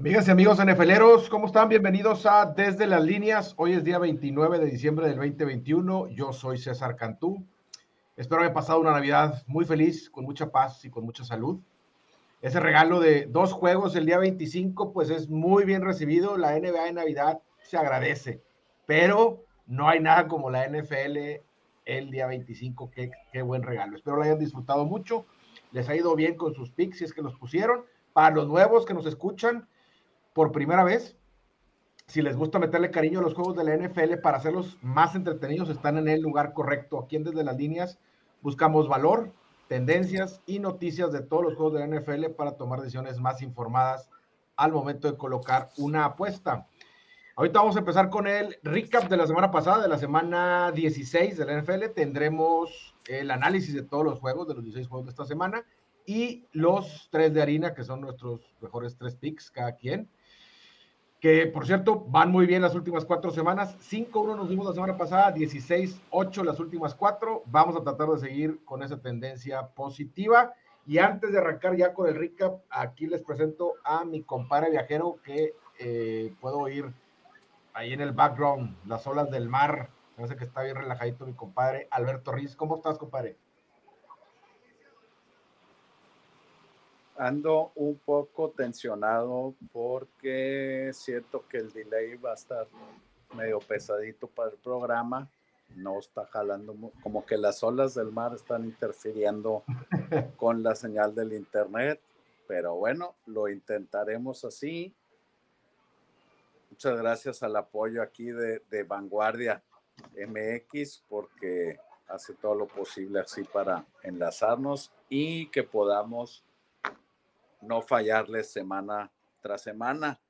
Amigas y amigos NFLeros, ¿cómo están? Bienvenidos a Desde las Líneas. Hoy es día 29 de diciembre del 2021. Yo soy César Cantú. Espero haber pasado una Navidad muy feliz, con mucha paz y con mucha salud. Ese regalo de dos juegos el día 25, pues es muy bien recibido. La NBA en Navidad se agradece, pero no hay nada como la NFL el día 25. Qué, qué buen regalo. Espero lo hayan disfrutado mucho. Les ha ido bien con sus picks, si es que los pusieron. Para los nuevos que nos escuchan, por primera vez, si les gusta meterle cariño a los juegos de la NFL para hacerlos más entretenidos, están en el lugar correcto. Aquí en Desde las Líneas buscamos valor, tendencias y noticias de todos los juegos de la NFL para tomar decisiones más informadas al momento de colocar una apuesta. Ahorita vamos a empezar con el recap de la semana pasada, de la semana 16 de la NFL. Tendremos el análisis de todos los juegos, de los 16 juegos de esta semana, y los tres de harina, que son nuestros mejores tres picks cada quien que por cierto van muy bien las últimas cuatro semanas. 5-1 nos dimos la semana pasada, 16-8 las últimas cuatro. Vamos a tratar de seguir con esa tendencia positiva. Y antes de arrancar ya con el recap, aquí les presento a mi compadre viajero que eh, puedo oír ahí en el background, las olas del mar. Parece que está bien relajadito mi compadre Alberto Riz. ¿Cómo estás, compadre? Ando un poco tensionado porque siento que el delay va a estar medio pesadito para el programa. No está jalando, como que las olas del mar están interfiriendo con la señal del internet, pero bueno, lo intentaremos así. Muchas gracias al apoyo aquí de, de Vanguardia MX porque hace todo lo posible así para enlazarnos y que podamos no fallarles semana tras semana.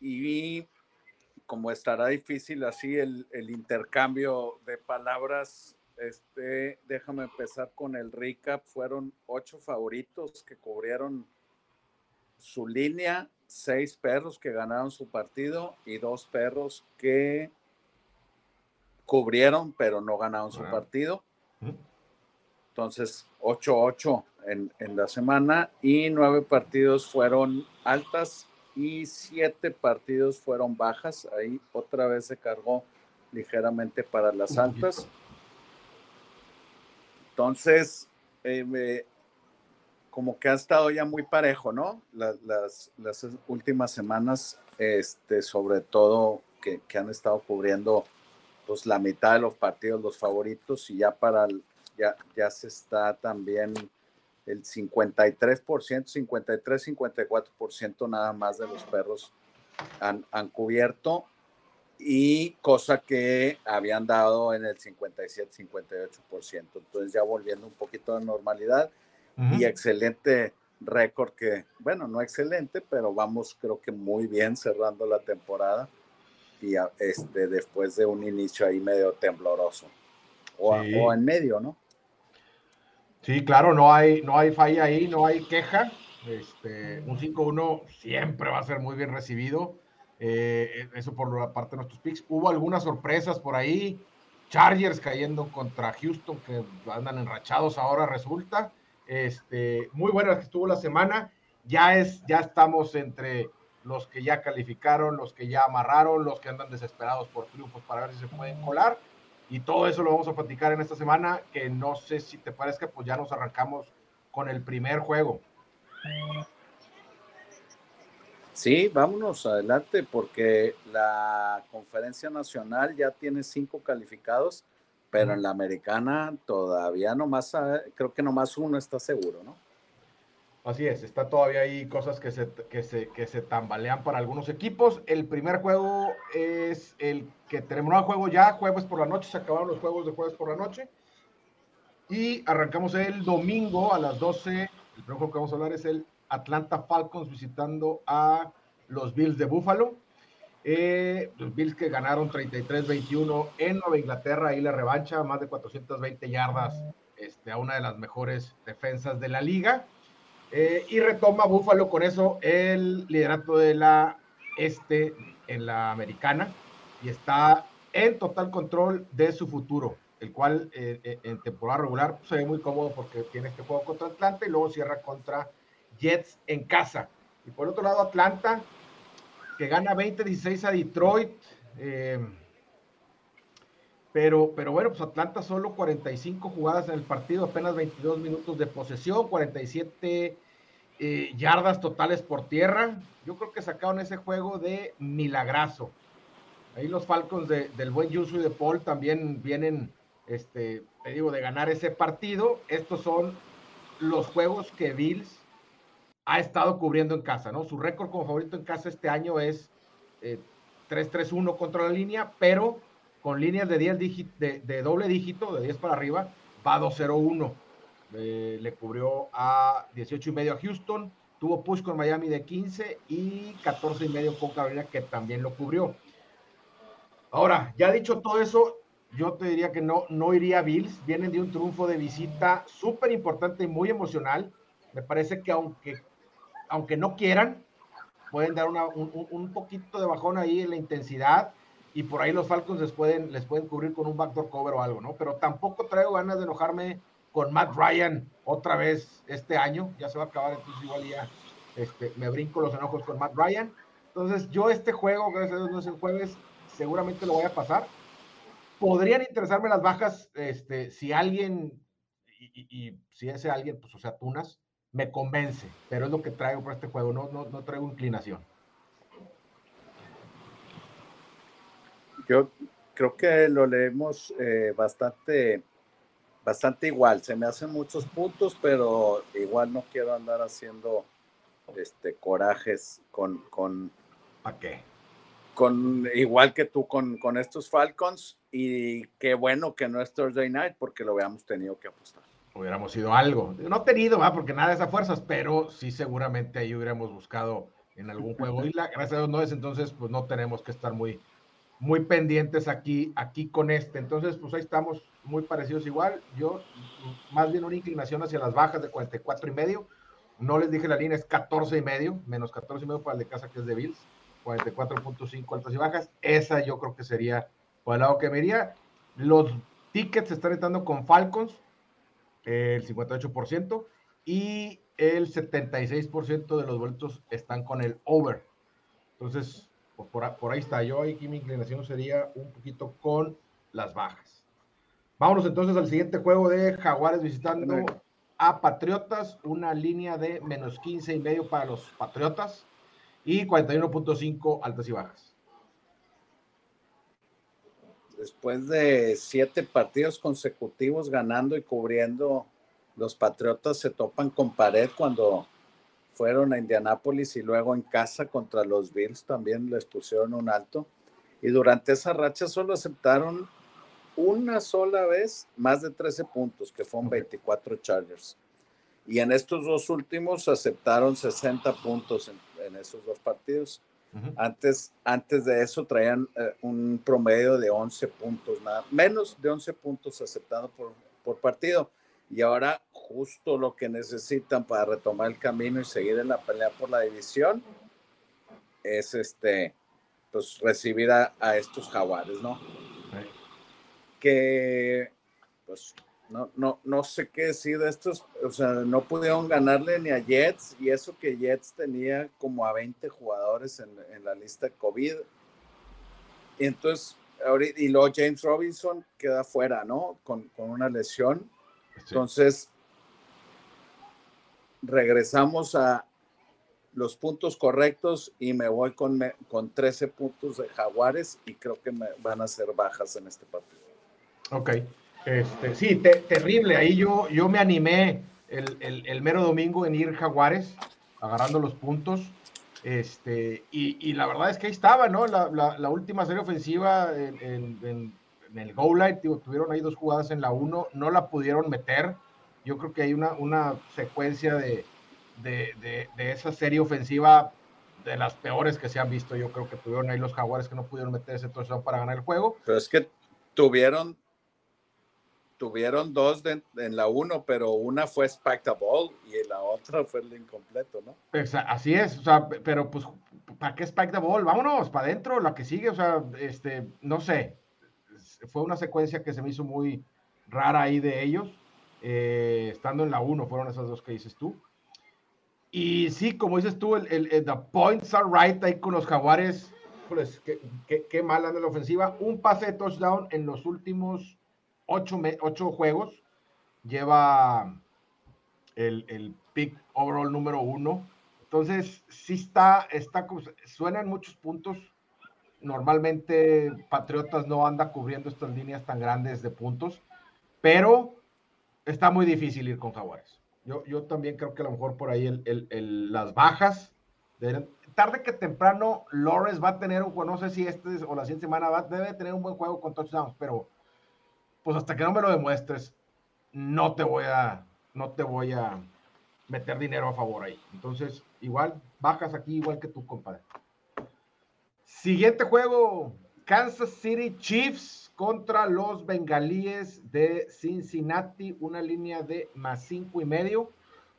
Y como estará difícil así el, intercambio de palabras, este, déjame empezar con el recap. Fueron ocho favoritos que cubrieron su línea, seis perros que ganaron su partido y dos perros que cubrieron pero no ganaron su partido. Entonces, 8-8 en, la semana y nueve partidos fueron altas y siete partidos fueron bajas. Ahí otra vez se cargó ligeramente para las altas. Entonces, eh, como que ha estado ya muy parejo, ¿no? las, últimas semanas, este, sobre todo que, han estado cubriendo pues, la mitad de los partidos, los favoritos, y ya para ya, ya se está también el 53%, 53, 54% nada más de los perros han, han, cubierto y cosa que habían dado en el 57, 58%. Entonces ya volviendo un poquito a normalidad y excelente récord que, bueno, no excelente, pero vamos creo que muy bien cerrando la temporada y este, después de un inicio ahí medio tembloroso o, o en medio, ¿no? Sí, claro, no hay, no hay falla ahí, no hay queja. Este, un 5-1 siempre va a ser muy bien recibido. Eh, eso por la parte de nuestros picks. Hubo algunas sorpresas por ahí. Chargers cayendo contra Houston, que andan enrachados ahora, resulta. Este, muy buena que estuvo la semana. Ya, es, ya estamos entre los que ya calificaron, los que ya amarraron, los que andan desesperados por triunfos para ver si se pueden colar. Y todo eso lo vamos a platicar en esta semana, que no sé si te parezca, pues ya nos arrancamos con el primer juego. Sí, vámonos adelante porque la conferencia nacional ya tiene cinco calificados, pero en la americana todavía nomás, creo que nomás uno está seguro, ¿no? Así es, está todavía ahí cosas que se, que, se, que se tambalean para algunos equipos. El primer juego es el que tenemos un juego ya, jueves por la noche, se acabaron los juegos de jueves por la noche. Y arrancamos el domingo a las 12. El primer juego que vamos a hablar es el Atlanta Falcons visitando a los Bills de Buffalo. Eh, los Bills que ganaron 33-21 en Nueva Inglaterra, ahí la revancha, más de 420 yardas este, a una de las mejores defensas de la liga. Eh, y retoma Buffalo con eso el liderato de la este en la americana y está en total control de su futuro, el cual eh, eh, en temporada regular pues, se ve muy cómodo porque tiene este juego contra Atlanta y luego cierra contra Jets en casa. Y por otro lado, Atlanta, que gana 20-16 a Detroit. Pero, pero bueno, pues Atlanta solo 45 jugadas en el partido, apenas 22 minutos de posesión, 47 eh, yardas totales por tierra. Yo creo que sacaron ese juego de milagrazo. Ahí los Falcons del buen Yusu y de Paul también vienen, este, te digo, de ganar ese partido. Estos son los juegos que Bills ha estado cubriendo en casa, ¿no? Su récord como favorito en casa este año es 3-3-1 eh, contra la línea, pero con líneas de, 10 de, de, doble dígito, de 10 para arriba, va 2-0-1. Eh, le cubrió a 18 y medio a Houston, tuvo push con Miami de 15 y 14 y medio con Carolina, que también lo cubrió. Ahora, ya dicho todo eso, yo te diría que no, no iría a Bills. Vienen de un triunfo de visita súper importante y muy emocional. Me parece que aunque aunque no quieran, pueden dar un, poquito de bajón ahí en la intensidad y por ahí los Falcons les pueden, les pueden cubrir con un backdoor cover o algo, ¿no? Pero tampoco traigo ganas de enojarme con Matt Ryan otra vez este año, ya se va a acabar, entonces igual ya este, me brinco los enojos con Matt Ryan. Entonces yo este juego, gracias a Dios no es el jueves, seguramente lo voy a pasar. Podrían interesarme las bajas, este, si alguien, y, si ese alguien, pues o sea, Tunas, me convence, pero es lo que traigo para este juego, no, no, no traigo inclinación. Yo creo que lo leemos eh, bastante, bastante igual. Se me hacen muchos puntos, pero igual no quiero andar haciendo este corajes con, con ¿Para qué? Con igual que tú con, con estos Falcons y qué bueno que no es Thursday night porque lo habíamos tenido que apostar hubiéramos sido algo. No tenido, ¿va? porque nada de esas fuerzas, pero sí seguramente ahí hubiéramos buscado en algún juego. Y la, gracias a Dios no es, entonces pues no tenemos que estar muy, muy pendientes aquí, aquí con este. Entonces, pues ahí estamos muy parecidos igual. Yo más bien una inclinación hacia las bajas de 44 y medio. No les dije la línea es 14 y medio, menos 14 y medio para el de casa que es de Bills. 44.5 altas y bajas. Esa yo creo que sería por el lado que me. Los tickets están entrando con Falcons el 58%, y el 76% de los boletos están con el over. Entonces, pues, por, ahí está. Yo aquí mi inclinación sería un poquito con las bajas. Vámonos entonces al siguiente juego de Jaguares visitando a Patriotas, una línea de menos 15 y medio para los Patriotas y 41.5 altas y bajas. después de siete partidos consecutivos ganando y cubriendo, los Patriotas se topan con pared cuando fueron a Indianápolis y luego en casa contra los Bills también les pusieron un alto. Y durante esa racha solo aceptaron una sola vez más de 13 puntos, que fueron 24 Chargers. Y en estos dos últimos aceptaron 60 puntos en esos dos partidos. Antes, antes de eso traían eh, un promedio de 11 puntos, nada, menos de 11 puntos aceptados por, por partido. Y ahora justo lo que necesitan para retomar el camino y seguir en la pelea por la división es este, pues recibir a, a estos jaguares, ¿no? Que pues no, no, no sé qué decir de estos, o sea, no pudieron ganarle ni a Jets y eso que Jets tenía como a 20 jugadores en, en la lista COVID. Y entonces, ahorita, y luego James Robinson queda fuera, ¿no? Con, con una lesión. Entonces, regresamos a los puntos correctos y me voy con, con 13 puntos de Jaguares y creo que me van a ser bajas en este partido. Ok. Este, sí, terrible. Ahí yo, yo me animé el, mero domingo en ir Jaguares, agarrando los puntos. Este, y, la verdad es que ahí estaba, ¿no? La, última serie ofensiva en, el Go Light, tuvieron ahí dos jugadas en la 1, no la pudieron meter. Yo creo que hay una, una secuencia de, de, esa serie ofensiva de las peores que se han visto. Yo creo que tuvieron ahí los Jaguares que no pudieron meter ese touchdown para ganar el juego. Pero es que tuvieron tuvieron dos en la uno, pero una fue the Ball y la otra fue el incompleto, ¿no? así es, o sea, pero pues, ¿para qué Spike the Ball? Vámonos, para adentro, la que sigue, o sea, este, no sé, fue una secuencia que se me hizo muy rara ahí de ellos, eh, estando en la uno, fueron esas dos que dices tú. Y sí, como dices tú, el, the points are right ahí con los jaguares. Pues, qué, qué, qué mal anda la ofensiva. Un pase de touchdown en los últimos ocho, ocho juegos. Lleva el, el pick overall número uno. Entonces, sí está, está, suenan muchos puntos. Normalmente Patriotas no anda cubriendo estas líneas tan grandes de puntos, pero está muy difícil ir con Jaguares. Yo, yo también creo que a lo mejor por ahí el, el, las bajas, tarde que temprano, Lawrence va a tener un no sé si este o la siguiente semana va, debe tener un buen juego con touchdowns, pero pues hasta que no me lo demuestres, no te voy a, no te voy a meter dinero a favor ahí. Entonces, igual, bajas aquí igual que tú, compadre. Siguiente juego, Kansas City Chiefs contra los bengalíes de Cincinnati, una línea de más cinco y medio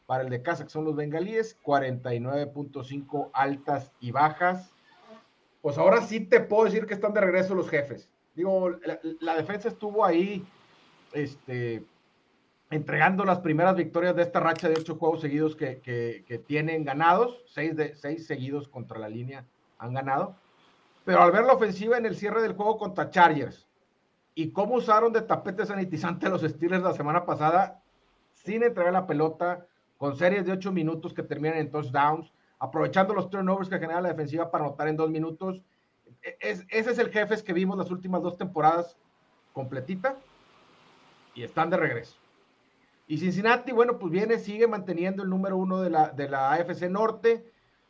para el de casa, que son los bengalíes, 49.5 altas y bajas. Pues ahora sí te puedo decir que están de regreso los jefes. Digo, la, defensa estuvo ahí, este, entregando las primeras victorias de esta racha de ocho juegos seguidos que, que, tienen ganados, seis, de, seis seguidos contra la línea han ganado. Pero al ver la ofensiva en el cierre del juego contra Chargers y cómo usaron de tapete sanitizante los Steelers la semana pasada, sin entregar la pelota, con series de ocho minutos que terminan en touchdowns, aprovechando los turnovers que genera la defensiva para anotar en dos minutos. Es, ese es el jefe que vimos las últimas dos temporadas completita y están de regreso. Y Cincinnati, bueno, pues viene, sigue manteniendo el número uno de la, de la AFC Norte.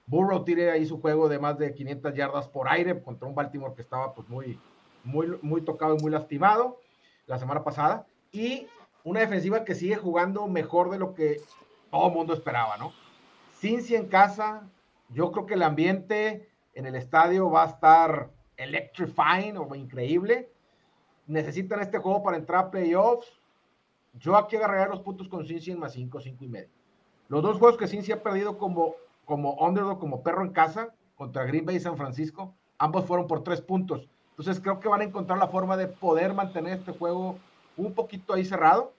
Burrow tiene ahí su juego de más de 500 yardas por aire contra un Baltimore que estaba pues muy, muy, muy tocado y muy lastimado la semana pasada. Y una defensiva que sigue jugando mejor de lo que todo el mundo esperaba, ¿no? Cincy en casa, yo creo que el ambiente en el estadio va a estar electrifying o increíble. Necesitan este juego para entrar a playoffs yo aquí agarraría los puntos con Cincy en más 5, 5 y medio. Los dos juegos que Cincy ha perdido como, como underdog, como perro en casa, contra Green Bay y San Francisco, ambos fueron por tres puntos. Entonces creo que van a encontrar la forma de poder mantener este juego un poquito ahí cerrado.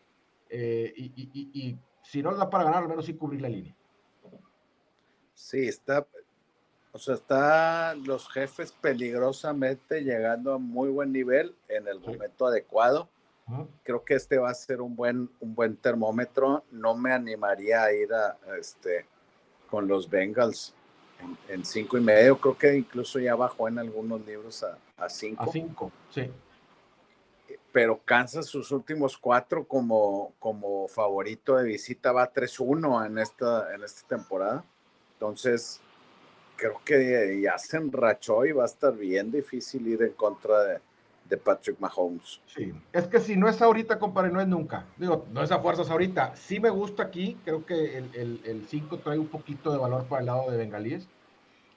Eh, y, si no da para ganar, al menos sí cubrir la línea. Sí, está, o sea, están los jefes peligrosamente llegando a muy buen nivel en el momento adecuado. Creo que este va a ser un buen, un buen termómetro. No me animaría a ir a, este, con los Bengals en, cinco y medio. Creo que incluso ya bajó en algunos libros a, a cinco. A cinco, sí. Pero Kansas sus últimos cuatro como, como favorito de visita va 3-1 en esta, en esta temporada. Entonces, creo que ya se enrachó y va a estar bien difícil ir en contra de, Patrick Mahomes. Sí, es que si no es ahorita, compadre, no es nunca. Digo, no es a fuerzas ahorita. Sí me gusta aquí, creo que el 5 trae un poquito de valor para el lado de Bengalíes.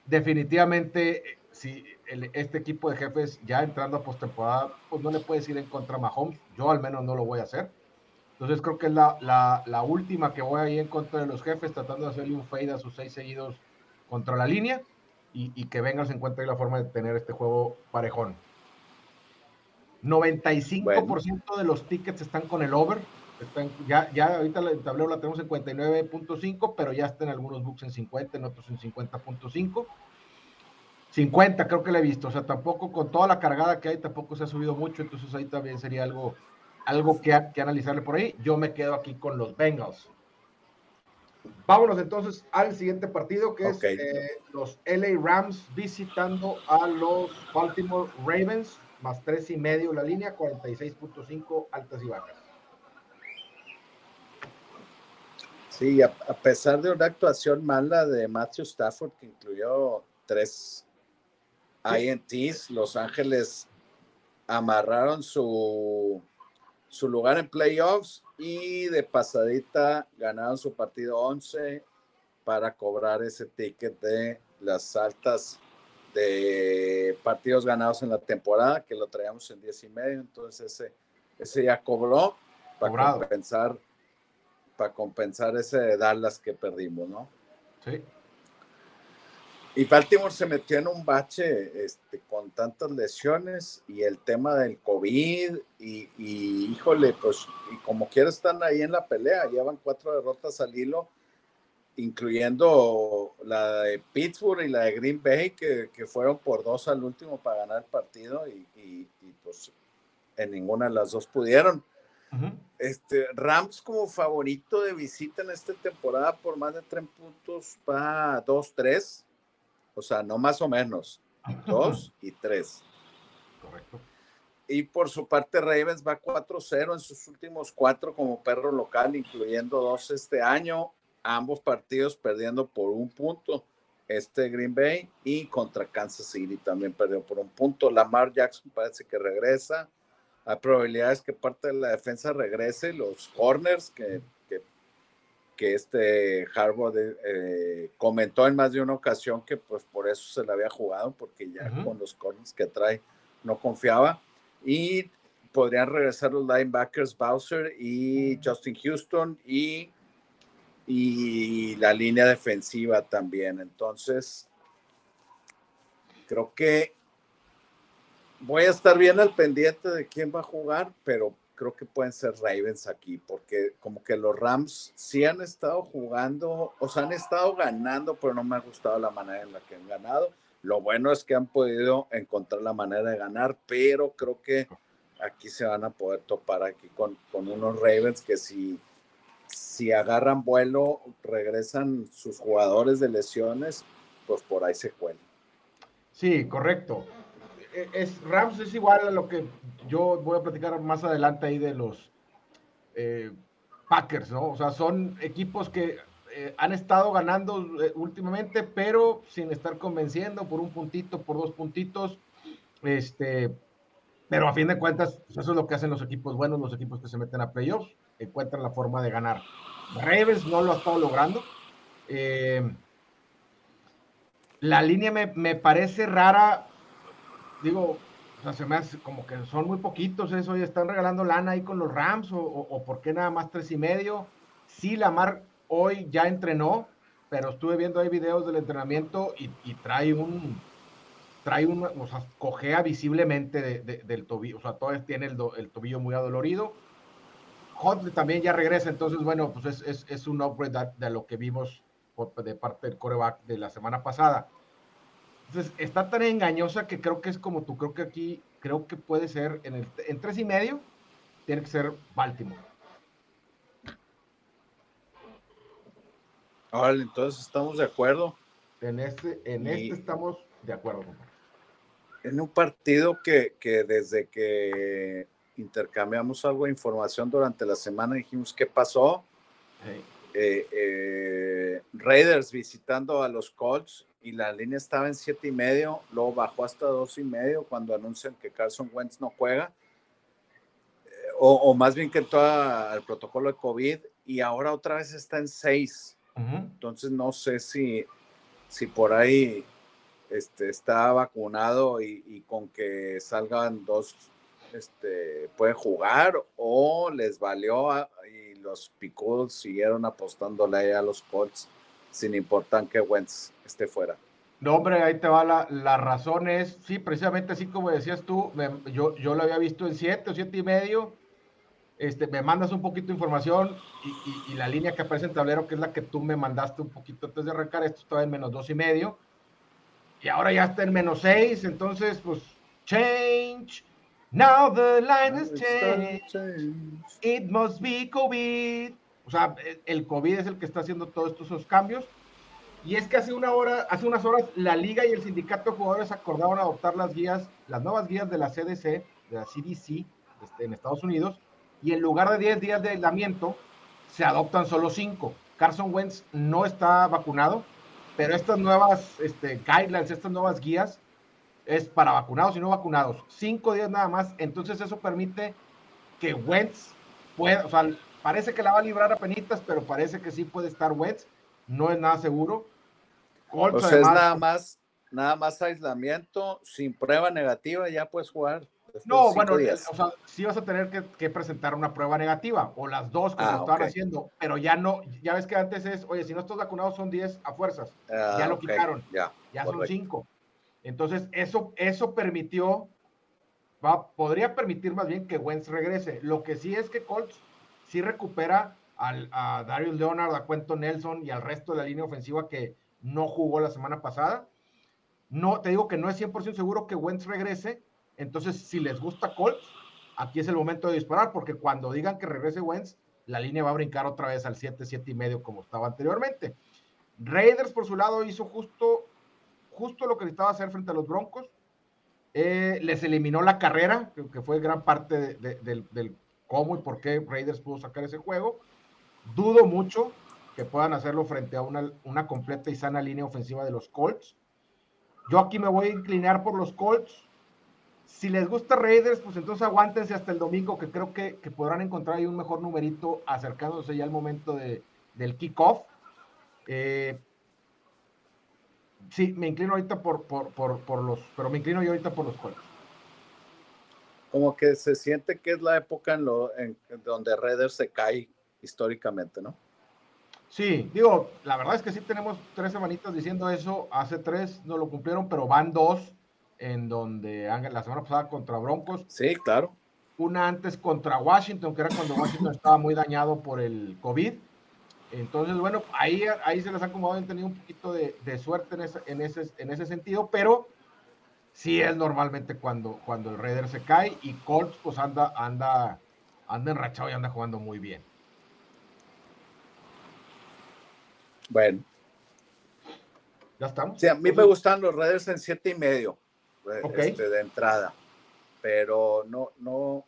Definitivamente, si este equipo de jefes ya entrando a postemporada, pues no le puedes ir en contra a Mahomes. Yo al menos no lo voy a hacer. Entonces creo que es la, la, la última que voy a ir en contra de los jefes, tratando de hacerle un fade a sus seis seguidos contra la línea y, y que vengan se encuentre la forma de tener este juego parejón. 95% de los tickets están con el over. Están, ya, ya ahorita el tablero la tenemos en 59.5, pero ya está en algunos books en 50, en otros en 50.5. 50 creo que la he visto, o sea, tampoco con toda la cargada que hay, tampoco se ha subido mucho, entonces ahí también sería algo, algo que, que analizarle por ahí. Yo me quedo aquí con los Bengals. Vámonos entonces al siguiente partido, que es eh, los LA Rams visitando a los Baltimore Ravens más tres y medio la línea, 46.5 altas y bajas. Sí, a, pesar de una actuación mala de Matthew Stafford, que incluyó tres INTs, Los Ángeles amarraron su, su lugar en playoffs y de pasadita ganaron su partido 11 para cobrar ese ticket de las altas de partidos ganados en la temporada, que lo traíamos en 10 y medio, entonces ese, ese ya cobró para compensar para compensar ese de Dallas que perdimos, ¿no? Sí. Y Baltimore se metió en un bache este, con tantas lesiones y el tema del COVID y, y, híjole, pues y como quiera están ahí en la pelea, llevan cuatro derrotas al hilo incluyendo la de Pittsburgh y la de Green Bay, que, que fueron por dos al último para ganar el partido y, y, pues en ninguna de las dos pudieron. este, Rams como favorito de visita en esta temporada por más de tres puntos va 2-3, o sea, no más o menos, 2 y 3. Correcto. Y por su parte, Ravens va 4-0 en sus últimos cuatro como perro local, incluyendo dos este año ambos partidos perdiendo por un punto. Este Green Bay y contra Kansas City también perdió por un punto. Lamar Jackson parece que regresa. Hay probabilidades que parte de la defensa regrese. Los corners que, que, este Harbaugh eh, comentó en más de una ocasión que pues por eso se le había jugado, porque ya con los corners que trae no confiaba. Y podrían regresar los linebackers Bowser y Justin Houston y y la línea defensiva también. Entonces, creo que voy a estar bien al pendiente de quién va a jugar, pero creo que pueden ser Ravens aquí, porque como que los Rams sí han estado jugando, o sea, han estado ganando, pero no me ha gustado la manera en la que han ganado. Lo bueno es que han podido encontrar la manera de ganar, pero creo que aquí se van a poder topar aquí con, con unos Ravens que sí si agarran vuelo, regresan sus jugadores de lesiones, pues por ahí se cuelan. Sí, correcto. E, es, Rams es igual a lo que yo voy a platicar más adelante ahí de los eh, Packers, ¿no? O sea, son equipos que eh, han estado ganando eh, últimamente, pero sin estar convenciendo por un puntito, por dos puntitos. Este, pero a fin de cuentas, pues, eso es lo que hacen los equipos buenos, los equipos que se meten a playoffs encuentran la forma de ganar. Ravens no lo ha estado logrando. Eh, la línea me, parece rara. Digo, o sea, se me hace como que son muy poquitos eso y están regalando lana ahí con los Rams o, o, por qué nada más tres y medio. Sí, Lamar hoy ya entrenó, pero estuve viendo ahí videos del entrenamiento y, trae un, trae un, o sea, cojea visiblemente del tobillo, o sea, todavía tiene el, el tobillo muy adolorido Huntley también ya regresa, entonces, bueno, pues es, un upgrade de, lo que vimos de parte del coreback de la semana pasada. Entonces, está tan engañosa que creo que es como tú, creo que aquí, creo que puede ser en, el, en tres y medio, tiene que ser Baltimore. Vale, entonces estamos de acuerdo. En este, en este estamos de acuerdo. En un partido que, que desde que intercambiamos algo de información durante la semana, dijimos qué pasó. Eh, eh, Raiders visitando a los Colts y la línea estaba en siete y medio, luego bajó hasta dos y medio cuando anuncian que Carson Wentz no juega, eh, o, más bien que entró al protocolo de COVID y ahora otra vez está en seis. Entonces no sé si, si por ahí este, está vacunado y, y con que salgan dos este, pueden jugar o les valió y los picudos siguieron apostándole a los Colts sin importar que Wentz esté fuera. No, hombre, ahí te va la, la razón es, sí, precisamente así como decías tú, yo, yo lo había visto en 7 o 7 y medio, este, me mandas un poquito de información y, y, la línea que aparece en tablero, que es la que tú me mandaste un poquito antes de arrancar, esto estaba en menos dos y medio, y ahora ya está en menos 6, entonces, pues, change, Now the line has changed. It must be COVID. O sea, el COVID es el que está haciendo todos estos cambios. Y es que hace una hora, hace unas horas, la liga y el sindicato de jugadores acordaron adoptar las guías, las nuevas guías de la CDC, de la CDC, este, en Estados Unidos, y en lugar de 10 días de aislamiento, se adoptan solo 5. Carson Wentz no está vacunado, pero estas nuevas este, guidelines, estas nuevas guías, es para vacunados y no vacunados. Cinco días nada más. Entonces eso permite que Wentz pueda, o sea, parece que la va a librar a penitas, pero parece que sí puede estar Wentz. No es nada seguro. o sea, es nada más, nada más aislamiento, sin prueba negativa, ya puedes jugar. No, bueno, o sea, sí vas a tener que, presentar una prueba negativa, o las dos que se ah, estaban haciendo, pero ya no, ya ves que antes es, oye, si no estás vacunado son 10 a fuerzas, ya ah, lo quitaron, ya, ya son 5. Entonces, eso, eso permitió, podría permitir más bien que Wentz regrese. Lo que sí es que Colts sí recupera a Darius Leonard, a Cuento Nelson y al resto de la línea ofensiva que no jugó la semana pasada. No, te digo que no es 100% seguro que Wentz regrese. Entonces, si les gusta Colts, aquí es el momento de disparar, porque cuando digan que regrese Wentz, la línea va a brincar otra vez al 7, 7 y medio como estaba anteriormente. Raiders, por su lado, hizo justo, justo lo que necesitaba hacer frente a los Broncos. Eh, les eliminó la carrera, que, fue gran parte del, cómo y por qué Raiders pudo sacar ese juego. Dudo mucho que puedan hacerlo frente a una, completa y sana línea ofensiva de los Colts. Yo aquí me voy a inclinar por los Colts. Si les gusta Raiders, pues entonces aguántense hasta el domingo, que creo que, podrán encontrar ahí un mejor numerito acercándose ya al momento de, del kickoff. Eh, sí, me inclino ahorita por, por, los, pero me inclino yo ahorita por los Colts. Como que se siente que es la época en, lo, en donde Raiders se cae históricamente, ¿no? Sí, digo, la verdad es que sí tenemos tres semanitas diciendo eso. Hace tres no lo cumplieron, pero van dos en donde la semana pasada contra Broncos. Sí, claro. Una antes contra Washington, que era cuando Washington estaba muy dañado por el COVID. Entonces, bueno, ahí, ahí se les ha acomodado, han tenido un poquito de, suerte en ese, en, ese, en ese sentido, pero sí es normalmente cuando, cuando el Raider se cae y Colts pues anda, anda, anda enrachado y anda jugando muy bien. Bueno. ¿Ya estamos? Sí, a mí me gustan los Raiders en siete y medio eh, este, de entrada, pero no, no,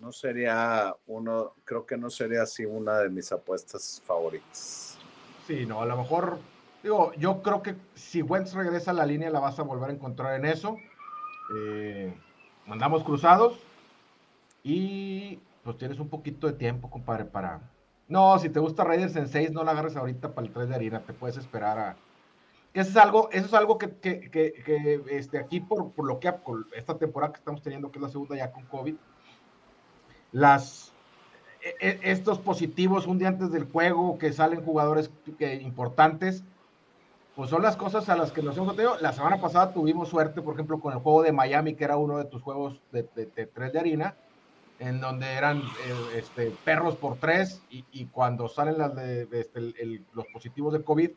no sería uno, creo que no sería así una de mis apuestas favoritas. Sí, no, a lo mejor, digo, yo creo que si Wentz regresa a la línea la vas a volver a encontrar en eso. Eh, mandamos cruzados y pues tienes un poquito de tiempo, compadre, para, no, si te gusta Raiders en 6, no la agarres ahorita para el 3 de harina, te puedes esperar a... Eso es algo, eso es algo que, que, que, este, aquí por, por, lo que por esta temporada que estamos teniendo, que es la segunda ya con COVID, las, e, e, estos positivos un día antes del juego, que salen jugadores importantes, pues son las cosas a las que nos hemos tenido. La semana pasada tuvimos suerte, por ejemplo, con el juego de Miami, que era uno de tus juegos de, de, de 3 de harina, en donde eran eh, este, perros por tres y, cuando salen las de, este, los positivos de COVID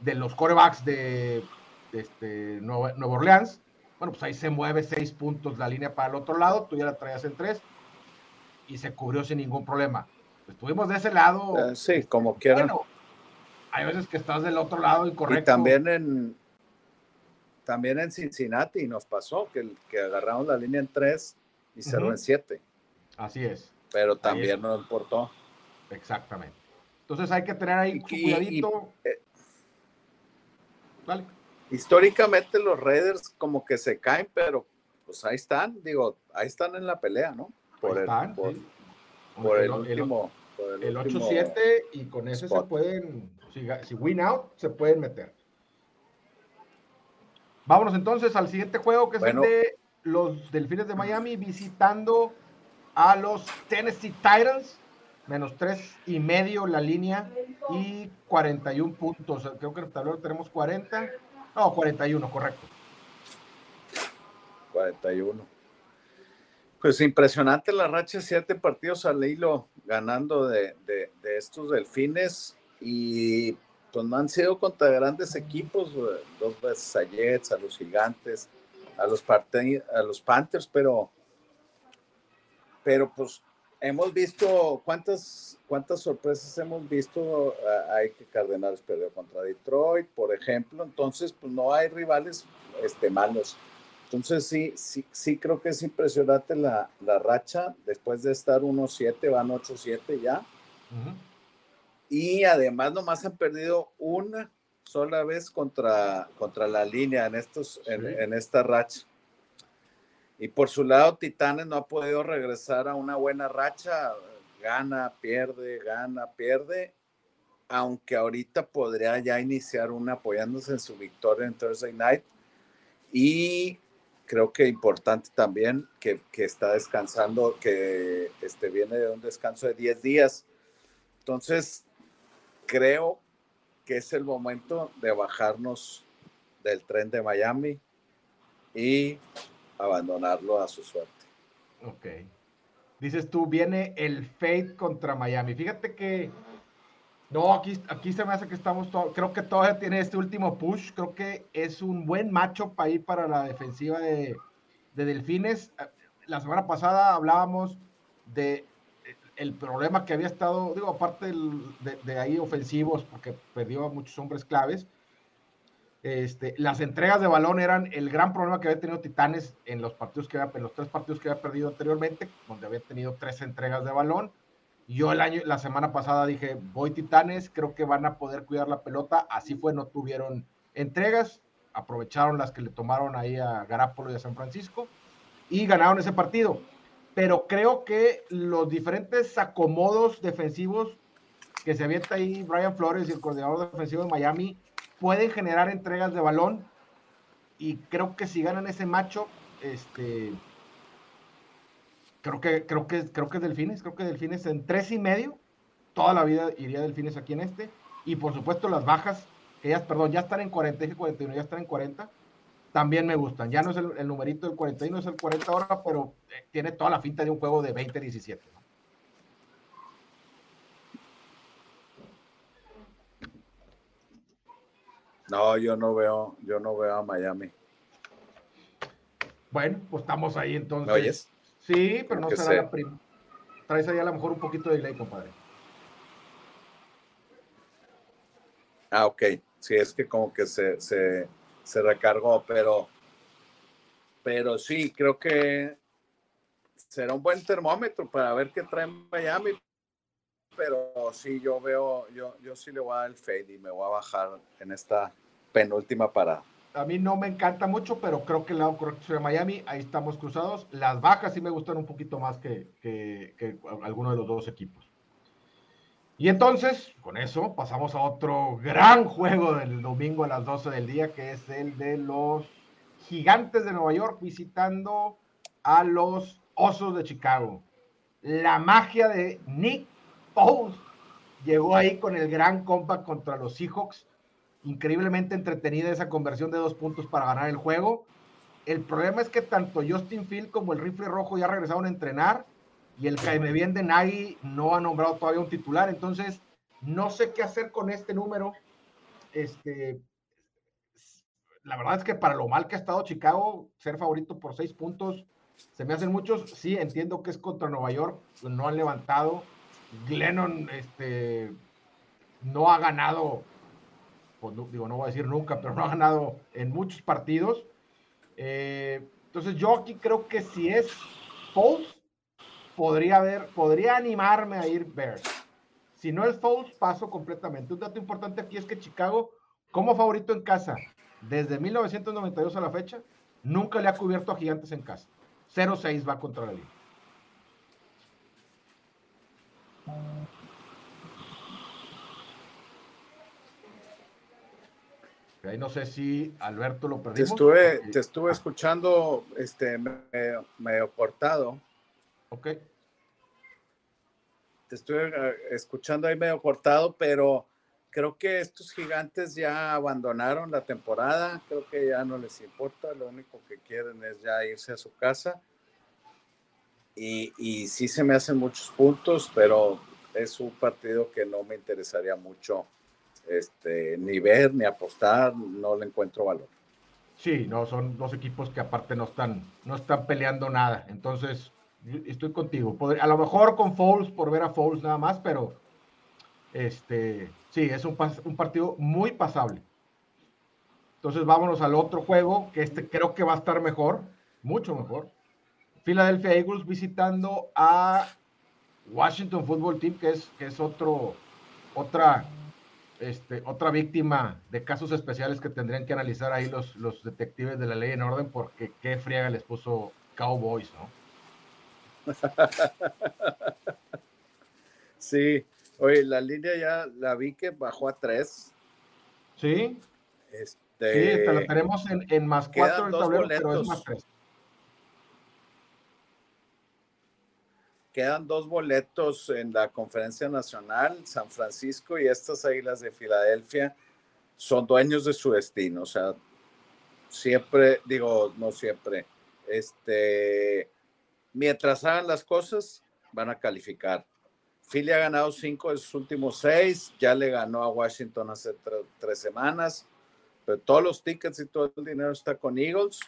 de los corebacks de, este, Nueva, Orleans, bueno, pues ahí se mueve seis puntos la línea para el otro lado, tú ya la traías en tres y se cubrió sin ningún problema. Estuvimos de ese lado. Eh, sí, como quieran. Bueno, hay veces que estás del otro lado incorrecto. Y también en, también en Cincinnati nos pasó que, que agarramos la línea en tres y cerró en siete. Así es. Pero también no importó. Exactamente. Entonces hay que tener ahí cuidadito. Eh, históricamente los Raiders como que se caen, pero pues ahí están, digo, ahí están en la pelea, ¿no? Por el, por, el, último. El, 8-7 y con ese se pueden, si, win out, se pueden meter. Vámonos entonces al siguiente juego que es el de los Delfines de Miami visitando a los Tennessee Titans, menos tres y medio la línea y 41 puntos. Creo que en el tablero tenemos 40, no, 41, correcto. 41. Pues impresionante la racha, siete partidos al hilo ganando de, de, estos delfines y pues no han sido contra grandes equipos, dos veces a Jets, a los Gigantes, a los, a los Panthers, pero pero pues hemos visto cuántas, cuántas sorpresas hemos visto. Hay que Cardenales perdió contra Detroit, por ejemplo. Entonces, pues no hay rivales este, malos. Entonces, sí, sí, sí creo que es impresionante la, la racha. Después de estar 1-7, van 8-7 ya. Y además, nomás han perdido una sola vez contra, contra la línea en, estos, en, en esta racha. Y por su lado, Titanes no ha podido regresar a una buena racha. Gana, pierde, gana, pierde. Aunque ahorita podría ya iniciar una apoyándose en su victoria en Thursday Night. Y creo que importante también que, que está descansando, que este, viene de un descanso de 10 días. Entonces, creo que es el momento de bajarnos del tren de Miami y abandonarlo a su suerte. Ok. dices tú, viene el Fade contra Miami. Fíjate que no, aquí, aquí se me hace que estamos, creo que todavía tiene este último push, creo que es un buen macho para ir para la defensiva de, Delfines. La semana pasada hablábamos de el problema que había estado, digo, aparte de, ahí ofensivos, porque perdió a muchos hombres claves, este, las entregas de balón eran el gran problema que había tenido Titanes en los partidos que había, en los tres partidos que había perdido anteriormente, donde había tenido tres entregas de balón yo el año, la semana pasada dije, voy Titanes, creo que van a poder cuidar la pelota. Así fue, no tuvieron entregas, aprovecharon las que le tomaron ahí a Garapolo y a San Francisco y ganaron ese partido. Pero creo que los diferentes acomodos defensivos que se avienta ahí Brian Flores y el coordinador defensivo de Miami pueden generar entregas de balón y creo que si ganan ese macho, este, Creo que, creo que, creo que es Delfines, creo que Delfines en tres y medio, toda la vida iría Delfines aquí en este. Y por supuesto las bajas, que ya, perdón, ya están en 40, y 41, ya están en 40, también me gustan. Ya no es el, numerito del 41, es el 40 ahora, pero eh, tiene toda la finta de un juego de 20-17. ¿no? yo no veo, yo no veo a Miami. Bueno, pues estamos ahí entonces. Sí, pero no será la prima. Traes ahí a lo mejor un poquito de delay, compadre. Ah, ok. Sí, es que como que se, se, se recargó, pero, pero sí, creo que será un buen termómetro para ver qué trae Miami. Pero sí, yo veo, yo, yo sí le voy a dar el fade y me voy a bajar en esta penúltima parada a mí no me encanta mucho, pero creo que el lado correcto de Miami, ahí estamos cruzados. Las bajas sí me gustan un poquito más que, que, alguno de los dos equipos. Y entonces, con eso, pasamos a otro gran juego del domingo a las 12 del día, que es el de los gigantes de Nueva York visitando a los osos de Chicago. La magia de Nick Foles llegó ahí con el gran compa contra los Seahawks increíblemente entretenida esa conversión de dos puntos para ganar el juego. El problema es que tanto Justin Field como el rifle rojo ya regresaron a entrenar y el Jaime Bien de Nagy no ha nombrado todavía un titular. Entonces, no sé qué hacer con este número. Este, la verdad es que para lo mal que ha estado Chicago, ser favorito por seis puntos, se me hacen muchos. Sí, entiendo que es contra Nueva York, no han levantado. Glennon este, no ha ganado pues, digo, no voy a decir nunca, pero no ha ganado en muchos partidos. Eh, entonces yo aquí creo que si es Foles, podría haber, podría animarme a ir Bears. Si no es Foles, paso completamente. Un dato importante aquí es que Chicago, como favorito en casa, desde 1992 a la fecha, nunca le ha cubierto a Gigantes en casa. 0-6 va contra la liga. Ahí no sé si Alberto lo perdimos. Te estuve, te estuve escuchando este, medio, cortado. Ok. Te estuve eh, escuchando ahí medio cortado, pero creo que estos gigantes ya abandonaron la temporada. Creo que ya no les importa. Lo único que quieren es ya irse a su casa. Y, y sí se me hacen muchos puntos, pero es un partido que no me interesaría mucho este, ni ver ni apostar, no le encuentro valor. Sí, no, son dos equipos que aparte no están, no están peleando nada. Entonces, estoy contigo. a lo mejor con Fouls, por ver a Fouls nada más, pero este, sí, es un, un partido muy pasable. Entonces, vámonos al otro juego, que este creo que va a estar mejor, mucho mejor. Philadelphia Eagles visitando a Washington Football Team, que es, que es otro, otra este, otra víctima de casos especiales que tendrían que analizar ahí los, los detectives de la ley en orden, porque qué friega les puso Cowboys, ¿no? Sí, oye, la línea ya la vi que bajó a tres. Sí. Este, sí, la tenemos en, en más cuatro el tablero, pero es más tres. Quedan dos boletos en la conferencia nacional, San Francisco y estas Águilas de Filadelfia son dueños de su destino, o sea, siempre, digo, no siempre, este, mientras hagan las cosas, van a calificar. Philly ha ganado cinco de sus últimos seis, ya le ganó a Washington hace tres semanas, pero todos los tickets y todo el dinero está con Eagles.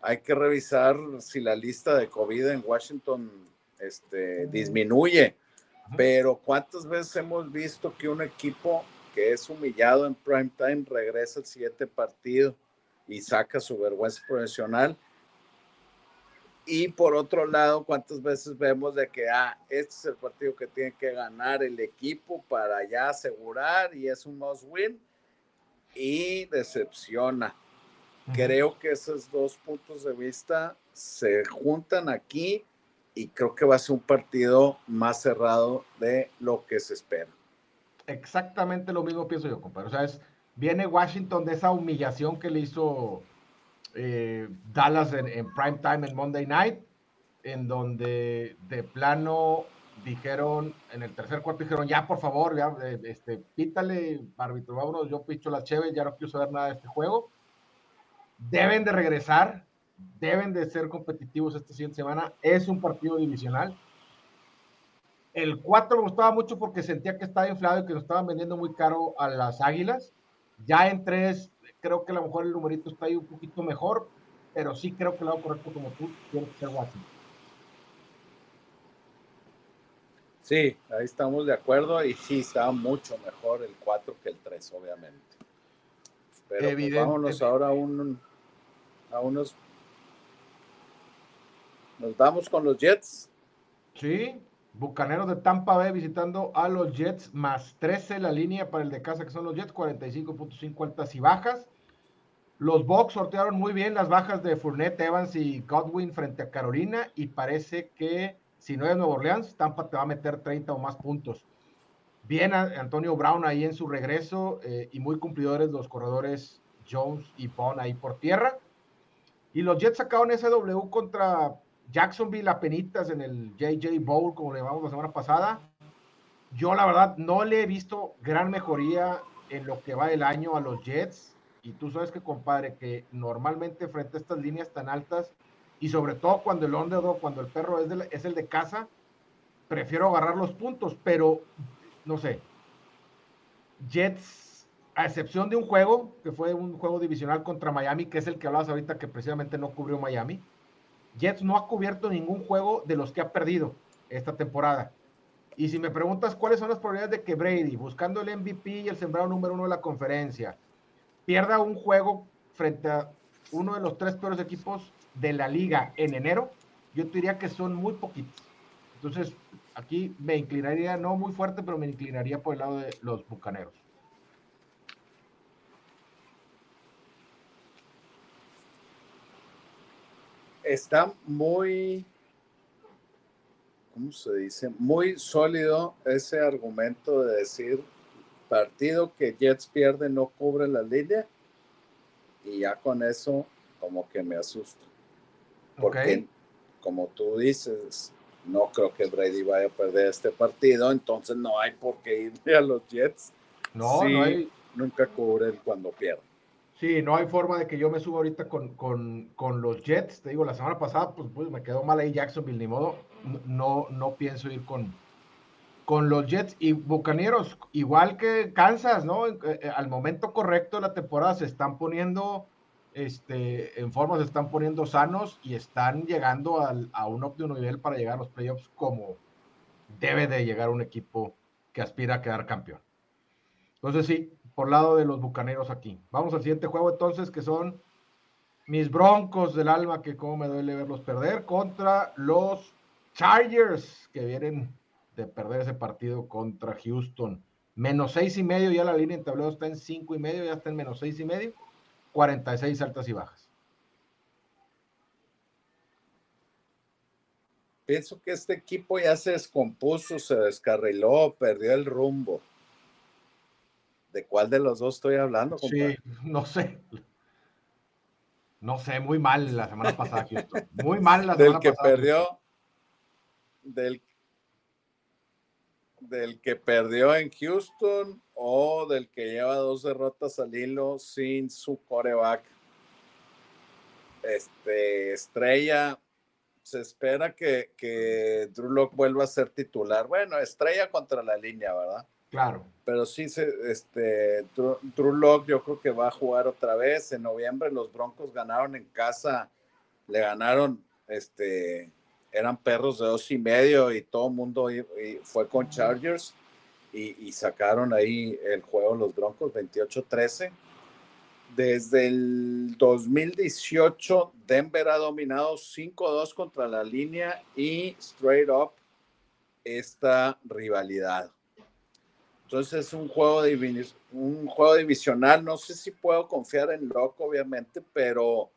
Hay que revisar si la lista de COVID en Washington este, disminuye, pero ¿cuántas veces hemos visto que un equipo que es humillado en prime time regresa al siguiente partido y saca su vergüenza profesional? Y por otro lado, ¿cuántas veces vemos de que, ah, este es el partido que tiene que ganar el equipo para ya asegurar y es un must win? Y decepciona. Creo que esos dos puntos de vista se juntan aquí y creo que va a ser un partido más cerrado de lo que se espera. Exactamente lo mismo pienso yo, compadre. O sea, es, viene Washington de esa humillación que le hizo eh, Dallas en, prime time en Monday Night, en donde de plano dijeron, en el tercer cuarto dijeron, ya por favor, ya, eh, este, pítale, árbitro, vámonos, yo picho la cheve, ya no quiero saber nada de este juego. Deben de regresar, deben de ser competitivos esta siguiente semana, es un partido divisional. El 4 me gustaba mucho porque sentía que estaba inflado y que lo estaban vendiendo muy caro a las Águilas. Ya en 3 creo que a lo mejor el numerito está ahí un poquito mejor, pero sí creo que el lado correcto como tú tiene que ser Washington. Sí, ahí estamos de acuerdo y sí está mucho mejor el 4 que el 3, obviamente. Pero pues, vámonos ahora a, un, a unos... Nos vamos con los Jets. Sí, Bucaneros de Tampa Bay visitando a los Jets, más 13 la línea para el de casa que son los Jets, 45.5 altas y bajas. Los Bucks sortearon muy bien las bajas de Fournette, Evans y Godwin frente a Carolina y parece que si no es Nuevo Orleans, Tampa te va a meter 30 o más puntos. Bien Antonio Brown ahí en su regreso eh, y muy cumplidores los corredores Jones y Bond ahí por tierra. Y los Jets sacaron SW contra Jacksonville a penitas en el JJ Bowl, como le llamamos la semana pasada. Yo la verdad no le he visto gran mejoría en lo que va del año a los Jets y tú sabes que, compadre, que normalmente frente a estas líneas tan altas, y sobre todo cuando el underdog, cuando el perro es, es el de casa, prefiero agarrar los puntos, pero no sé. Jets, a excepción de un juego, que fue un juego divisional contra Miami, que es el que hablabas ahorita, que precisamente no cubrió Miami. Jets no ha cubierto ningún juego de los que ha perdido esta temporada. Y si me preguntas cuáles son las probabilidades de que Brady, buscando el MVP y el sembrado número uno de la conferencia, pierda un juego frente a uno de los tres peores equipos de la liga en enero, yo te diría que son muy poquitos. Entonces, aquí me inclinaría, no muy fuerte, pero me inclinaría por el lado de los bucaneros. Está muy, ¿cómo se dice? Muy sólido ese argumento de decir partido que Jets pierde no cubre la línea y ya con eso como que me asusta. Porque como tú dices, no creo que Brady vaya a perder este partido, entonces no hay por qué irle a los Jets. No, no hay. Nunca cubre cuando pierde. Sí, no hay forma de que yo me suba ahorita con, con, con, los Jets. Te digo, la semana pasada, pues, pues me quedó mal ahí Jacksonville, ni modo. No, no pienso ir con, con los Jets y Bucaneros, igual que Kansas, ¿no? Eh, eh, al momento correcto de la temporada se están poniendo este, en forma, se están poniendo sanos y están llegando al, a un óptimo nivel para llegar a los playoffs como debe de llegar un equipo que aspira a quedar campeón. Entonces sí, por lado de los Bucaneros aquí. Vamos al siguiente juego entonces, que son mis Broncos del alma, que como me duele verlos perder, contra los Chargers, que vienen de perder ese partido contra Houston. Menos seis y medio, ya la línea en tablero está en cinco y medio, ya está en menos seis y medio. 46 altas y bajas. Pienso que este equipo ya se descompuso, se descarriló, perdió el rumbo. ¿De cuál de los dos estoy hablando? Sí, no sé. No sé, muy mal la semana pasada, Houston. Muy mal la semana pasada. Del que perdió, del del que perdió en Houston o del que lleva dos derrotas al hilo sin su coreback este, estrella. se espera que, que Drew vuelva a ser titular. Bueno, estrella contra la línea, ¿verdad? Claro. Pero sí, se, este, Drew, Lock yo creo que va a jugar otra vez. En noviembre los Broncos ganaron en casa, le ganaron, este, eran perros de dos y medio y todo el mundo fue con Chargers y, y sacaron ahí el juego los Broncos 28-13 desde el 2018, Denver ha dominado 5-2 contra la línea y straight up esta rivalidad. Entonces es un juego, un juego divisional. No sé si puedo confiar en Loco, obviamente, pero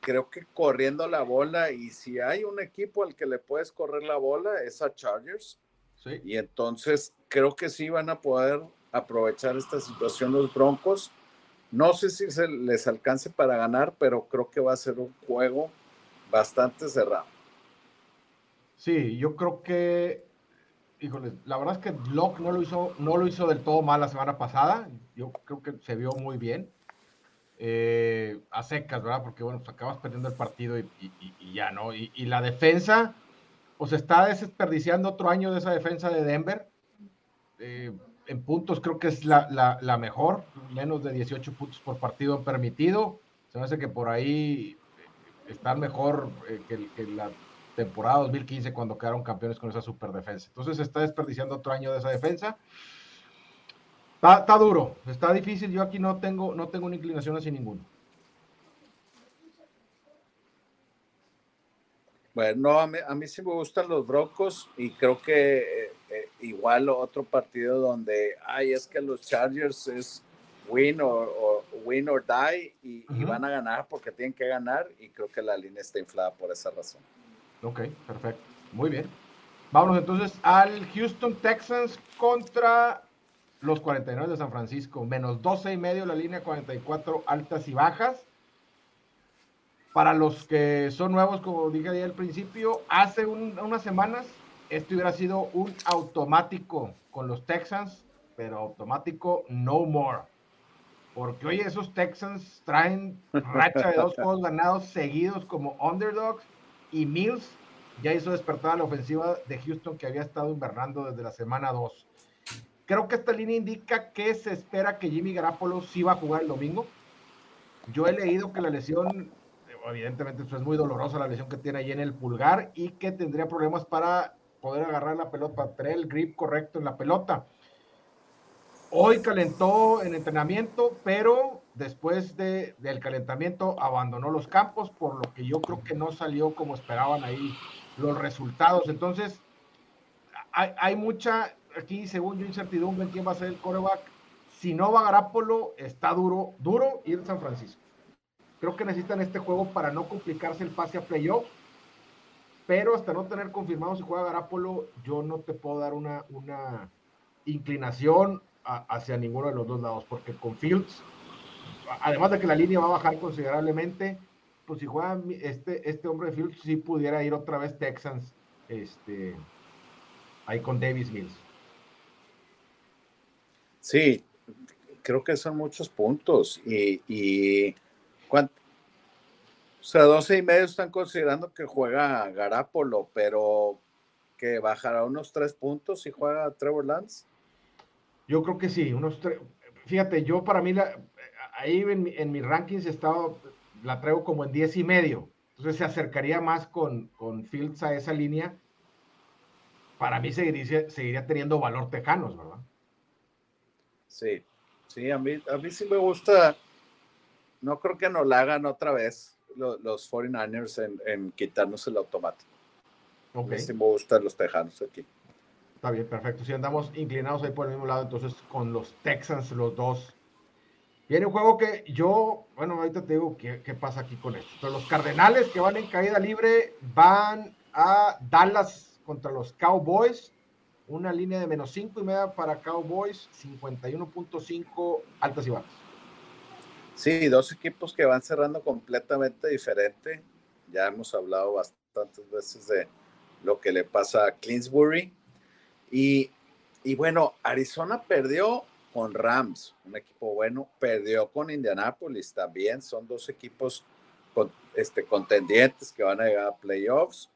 creo que corriendo la bola y si hay un equipo al que le puedes correr la bola es a Chargers. Y entonces creo que sí van a poder aprovechar esta situación los Broncos no sé si se les alcance para ganar, pero creo que va a ser un juego bastante cerrado. Sí, yo creo que, híjole, la verdad es que Locke no lo hizo, no lo hizo del todo mal la semana pasada. Yo creo que se vio muy bien. Eh, a secas, ¿verdad? Porque bueno, pues acabas perdiendo el partido y, ya, ¿no? Y, la defensa, pues está desperdiciando otro año de esa defensa de Denver. Eh, en puntos creo que es la, mejor, menos de 18 puntos por partido permitido. Se me hace que por ahí eh, están mejor eh, que, la temporada 2015 cuando quedaron campeones con esa super defensa. Entonces está desperdiciando otro año de esa defensa. Está, está, duro, está difícil. Yo aquí no tengo, no tengo una inclinación hacia ninguno. Bueno, a mí, a mí sí me gustan los Broncos y creo que eh, eh, igual otro partido donde, ay, es que los Chargers es win or, win or die y, van a ganar porque tienen que ganar y creo que la línea está inflada por esa razón. Ok, perfecto. Muy bien. Vámonos entonces al Houston Texans contra los 49 de San Francisco. Menos 12 y medio la línea 44 altas y bajas. Para los que son nuevos, como dije ahí al principio, hace unas semanas esto hubiera sido un automático con los Texans, pero automático no more. Porque oye, esos Texans traen racha de dos juegos ganados seguidos como underdogs y Mills ya hizo despertar a la ofensiva de Houston que había estado invernando desde la semana 2. Creo que esta línea indica que se espera que Jimmy Garapolo sí va a jugar el domingo. Yo he leído que la lesión, evidentemente es muy dolorosa la lesión que tiene ahí en el pulgar y que tendría problemas para poder agarrar la pelota, tener el grip correcto en la pelota. Hoy calentó en entrenamiento, pero después de, del calentamiento abandonó los campos, por lo que yo creo que no salió como esperaban ahí los resultados. Entonces, hay, hay mucha, aquí según yo, incertidumbre en quién va a ser el coreback. Si no va Garapolo, está duro, duro ir San Francisco. Creo que necesitan este juego para no complicarse el pase a playoff pero hasta no tener confirmado si juega Garapolo, yo no te puedo dar una, una inclinación hacia ninguno de los dos lados, porque con Fields, además de que la línea va a bajar considerablemente, pues si juega este, este hombre de Fields, sí pudiera ir otra vez Texans, este, ahí con Davis Mills. Sí, creo que son muchos puntos y, y o sea, 12 y medio están considerando que juega Garapolo, pero que bajará unos tres puntos si juega Trevor Lance. Yo creo que sí, unos tres. Fíjate, yo para mí, la, ahí en, en mi rankings estaba, la traigo como en 10 y medio. Entonces se acercaría más con, con Fields a esa línea. Para mí seguiría, seguiría teniendo valor tejanos, ¿verdad? Sí, sí, a mí, a mí sí me gusta. No creo que nos la hagan otra vez los, 49ers en, en, quitarnos el automático. Ok. me gustan los Tejanos aquí. Está bien, perfecto. Si andamos inclinados ahí por el mismo lado, entonces con los Texans, los dos. Viene un juego que yo, bueno, ahorita te digo qué, pasa aquí con esto. Los Cardenales que van en caída libre van a Dallas contra los Cowboys. Una línea de menos 5 y media para Cowboys, 51.5 altas y bajas. Sí, dos equipos que van cerrando completamente diferente. Ya hemos hablado bastantes veces de lo que le pasa a Clinsbury. Y, y bueno, Arizona perdió con Rams, un equipo bueno, perdió con Indianapolis también. Son dos equipos con, este, contendientes que van a llegar a playoffs.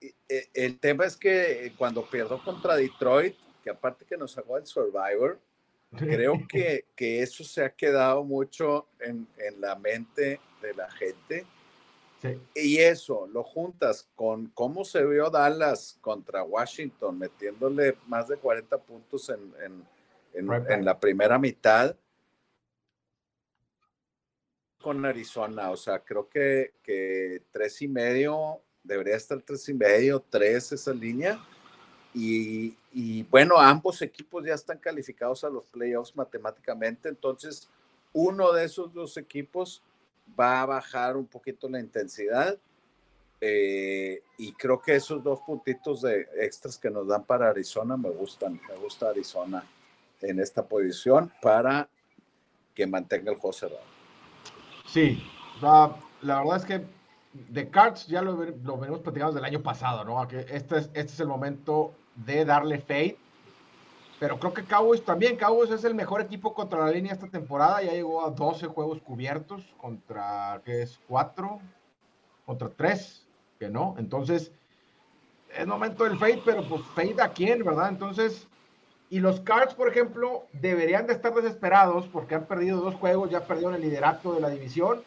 e, el tema es que cuando pierdo contra Detroit, que aparte que nos sacó el Survivor, creo que, que eso se ha quedado mucho en, en la mente de la gente. Y eso lo juntas con cómo se vio Dallas contra Washington, metiéndole más de 40 puntos en, en, en, la primera mitad con Arizona. O sea, creo que, que tres y medio, debería estar tres y medio, tres esa línea. Y, y, bueno, ambos equipos ya están calificados a los playoffs matemáticamente, entonces uno de esos dos equipos va a bajar un poquito la intensidad. Eh, y creo que esos dos puntitos de extras que nos dan para Arizona me gustan. Me gusta Arizona en esta posición para que mantenga el juego cerrado. Sí, la, verdad es que de Cards ya lo, lo venimos platicando del año pasado, ¿no? Que este es, este es el momento de darle fade pero creo que Cowboys también. Cowboys es el mejor equipo contra la línea esta temporada. Ya llegó a 12 juegos cubiertos contra, ¿qué es? 4 contra 3, que no. Entonces, es momento del fade, pero pues fade a quién, ¿verdad? Entonces, y los Cards, por ejemplo, deberían de estar desesperados porque han perdido dos juegos, ya perdieron el liderato de la división,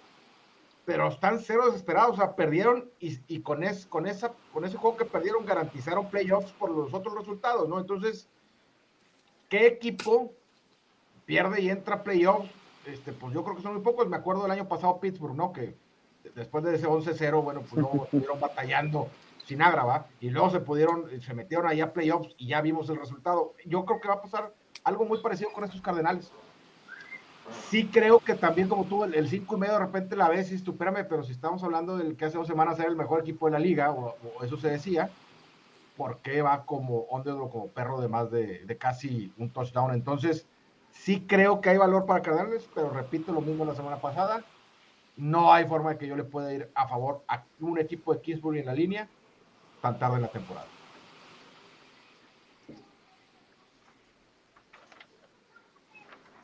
pero están cero desesperados, o sea, perdieron y, con, es, con, esa, con ese juego que perdieron garantizaron playoffs por los otros resultados, ¿no? Entonces, ¿Qué equipo pierde y entra playoffs? Este, pues yo creo que son muy pocos. Me acuerdo del año pasado Pittsburgh, ¿no? Que después de ese 11-0, bueno, pues luego estuvieron batallando sin agrava y luego se pudieron, se metieron ahí a playoffs y ya vimos el resultado. Yo creo que va a pasar algo muy parecido con estos Cardenales. Sí creo que también como tú, el 5 y medio de repente la ves y estupérame, pero si estamos hablando del que hace dos semanas era el mejor equipo de la liga, o eso se decía, por qué va como underdog, como perro de más de, casi un touchdown. Entonces, sí creo que hay valor para Cardenales, pero repito lo mismo la semana pasada. No hay forma de que yo le pueda ir a favor a un equipo de Kingsbury en la línea tan tarde en la temporada.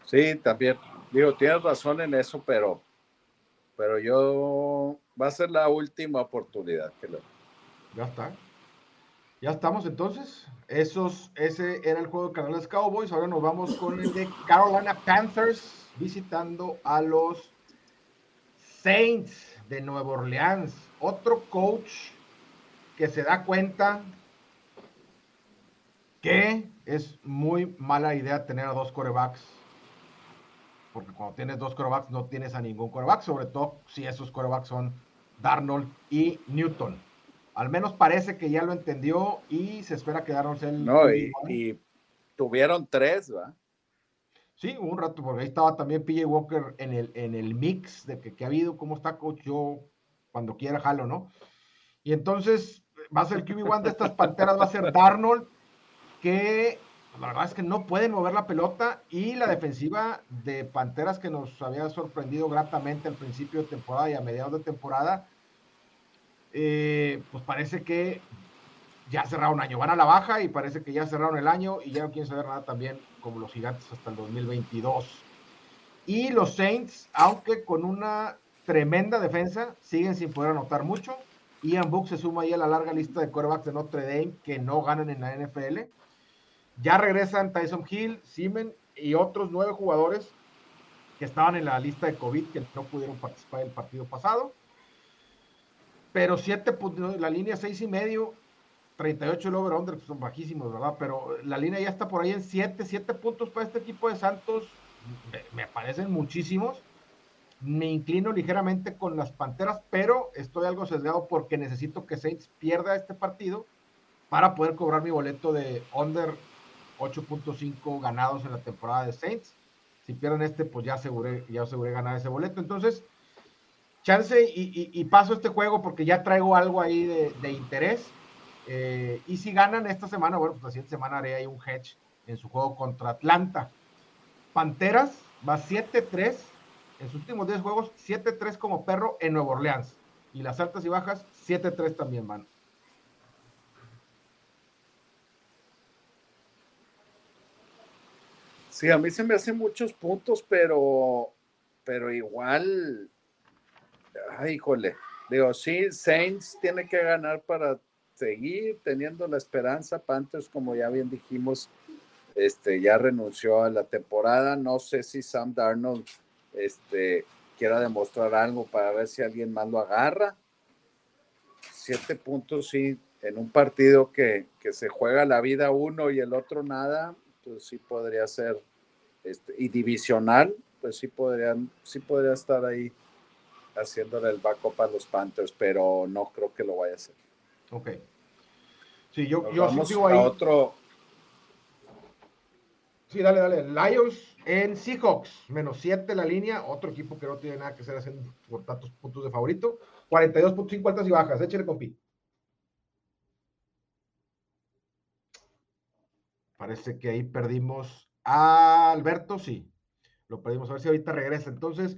Sí, también. Digo, tienes razón en eso, pero, pero yo va a ser la última oportunidad que lo. Ya está. Ya estamos entonces. Esos, ese era el juego de Carolina Cowboys. Ahora nos vamos con el de Carolina Panthers visitando a los Saints de Nueva Orleans. Otro coach que se da cuenta que es muy mala idea tener a dos corebacks. Porque cuando tienes dos corebacks no tienes a ningún coreback, sobre todo si esos corebacks son Darnold y Newton al menos parece que ya lo entendió y se espera quedarnos el. No, y, tuvieron tres, ¿va? Sí, un rato, porque ahí estaba también PJ Walker en el, en el mix de que, ha habido, cómo está coach, yo cuando quiera jalo, ¿no? Y entonces va a ser el QB1 de estas panteras, va a ser Darnold, que la verdad es que no pueden mover la pelota y la defensiva de Panteras que nos había sorprendido gratamente al principio de temporada y a mediados de temporada, eh, pues parece que ya cerraron año. Van a la baja y parece que ya cerraron el año y ya no quieren saber nada también como los gigantes hasta el 2022. Y los Saints, aunque con una tremenda defensa, siguen sin poder anotar mucho. Ian Book se suma ahí a la larga lista de quarterbacks de Notre Dame que no ganan en la NFL. Ya regresan Tyson Hill, Simen y otros nueve jugadores que estaban en la lista de COVID que no pudieron participar en el partido pasado pero 7 la línea 6 y medio, 38 el over-under, son bajísimos, ¿verdad? Pero la línea ya está por ahí en 7, 7 puntos para este equipo de Santos, me, parecen muchísimos. Me inclino ligeramente con las Panteras, pero estoy algo sesgado porque necesito que Saints pierda este partido para poder cobrar mi boleto de under 8.5 ganados en la temporada de Saints. Si pierden este, pues ya aseguré, ya aseguré ganar ese boleto. Entonces, chance y, paso este juego porque ya traigo algo ahí de, interés. Eh, y si ganan esta semana, bueno, pues la siguiente semana haré ahí un hedge en su juego contra Atlanta. Panteras va 7-3 en sus últimos 10 juegos, 7-3 como perro en Nueva Orleans. Y las altas y bajas, 7-3 también van. Sí, a mí se me hacen muchos puntos, pero, pero igual Ay, híjole. Digo, sí, Saints tiene que ganar para seguir teniendo la esperanza. Panthers, como ya bien dijimos, este, ya renunció a la temporada. No sé si Sam Darnold este, quiera demostrar algo para ver si alguien más lo agarra. Siete puntos, sí, en un partido que, que se juega la vida uno y el otro nada, pues sí podría ser, este, y divisional, pues sí podrían, sí podría estar ahí haciéndole el backup a los Panthers, pero no creo que lo vaya a hacer. Ok. Sí, yo, yo sí sigo ahí. otro. Sí, dale, dale. Lions en Seahawks, menos 7 la línea, otro equipo que no tiene nada que hacer haciendo por tantos puntos de favorito. 42.5 altas y bajas, échale compi. Parece que ahí perdimos a Alberto, sí. Lo perdimos, a ver si ahorita regresa. Entonces,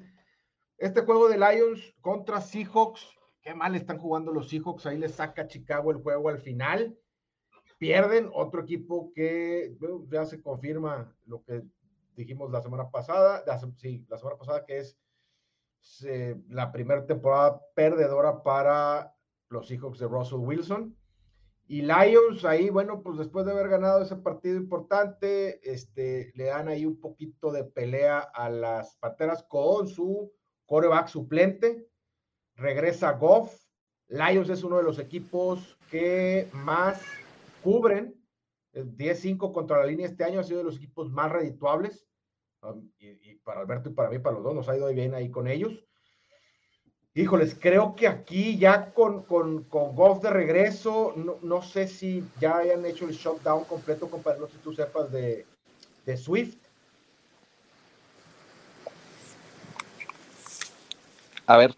este juego de Lions contra Seahawks, qué mal están jugando los Seahawks, ahí les saca Chicago el juego al final. Pierden otro equipo que ya se confirma lo que dijimos la semana pasada, sí, la semana pasada que es la primera temporada perdedora para los Seahawks de Russell Wilson. Y Lions ahí, bueno, pues después de haber ganado ese partido importante, este, le dan ahí un poquito de pelea a las Panteras con su coreback suplente. Regresa Goff. Lions es uno de los equipos que más cubren. El 10-5 contra la línea este año ha sido de los equipos más redituables. Um, y, y, para Alberto y para mí, para los dos, nos ha ido bien ahí con ellos. Híjoles, creo que aquí ya con, con, con Goff de regreso, no, no, sé si ya hayan hecho el shutdown completo, compadre, no sé si tú sepas de, de Swift. A ver,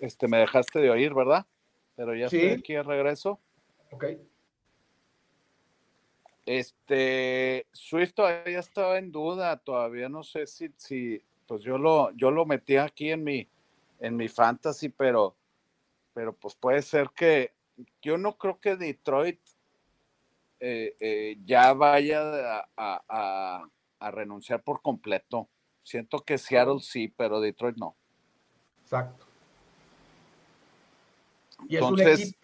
este, me dejaste de oír, ¿verdad? Pero ya estoy aquí de regreso. Ok. Este, Swift todavía estaba en duda, todavía no sé si, si pues yo lo, yo lo metí aquí en mi, en mi fantasy, pero, pero pues puede ser que yo no creo que Detroit eh, eh, ya vaya a, renunciar por completo. Siento que Seattle sí, pero Detroit no. Exacto. Entonces,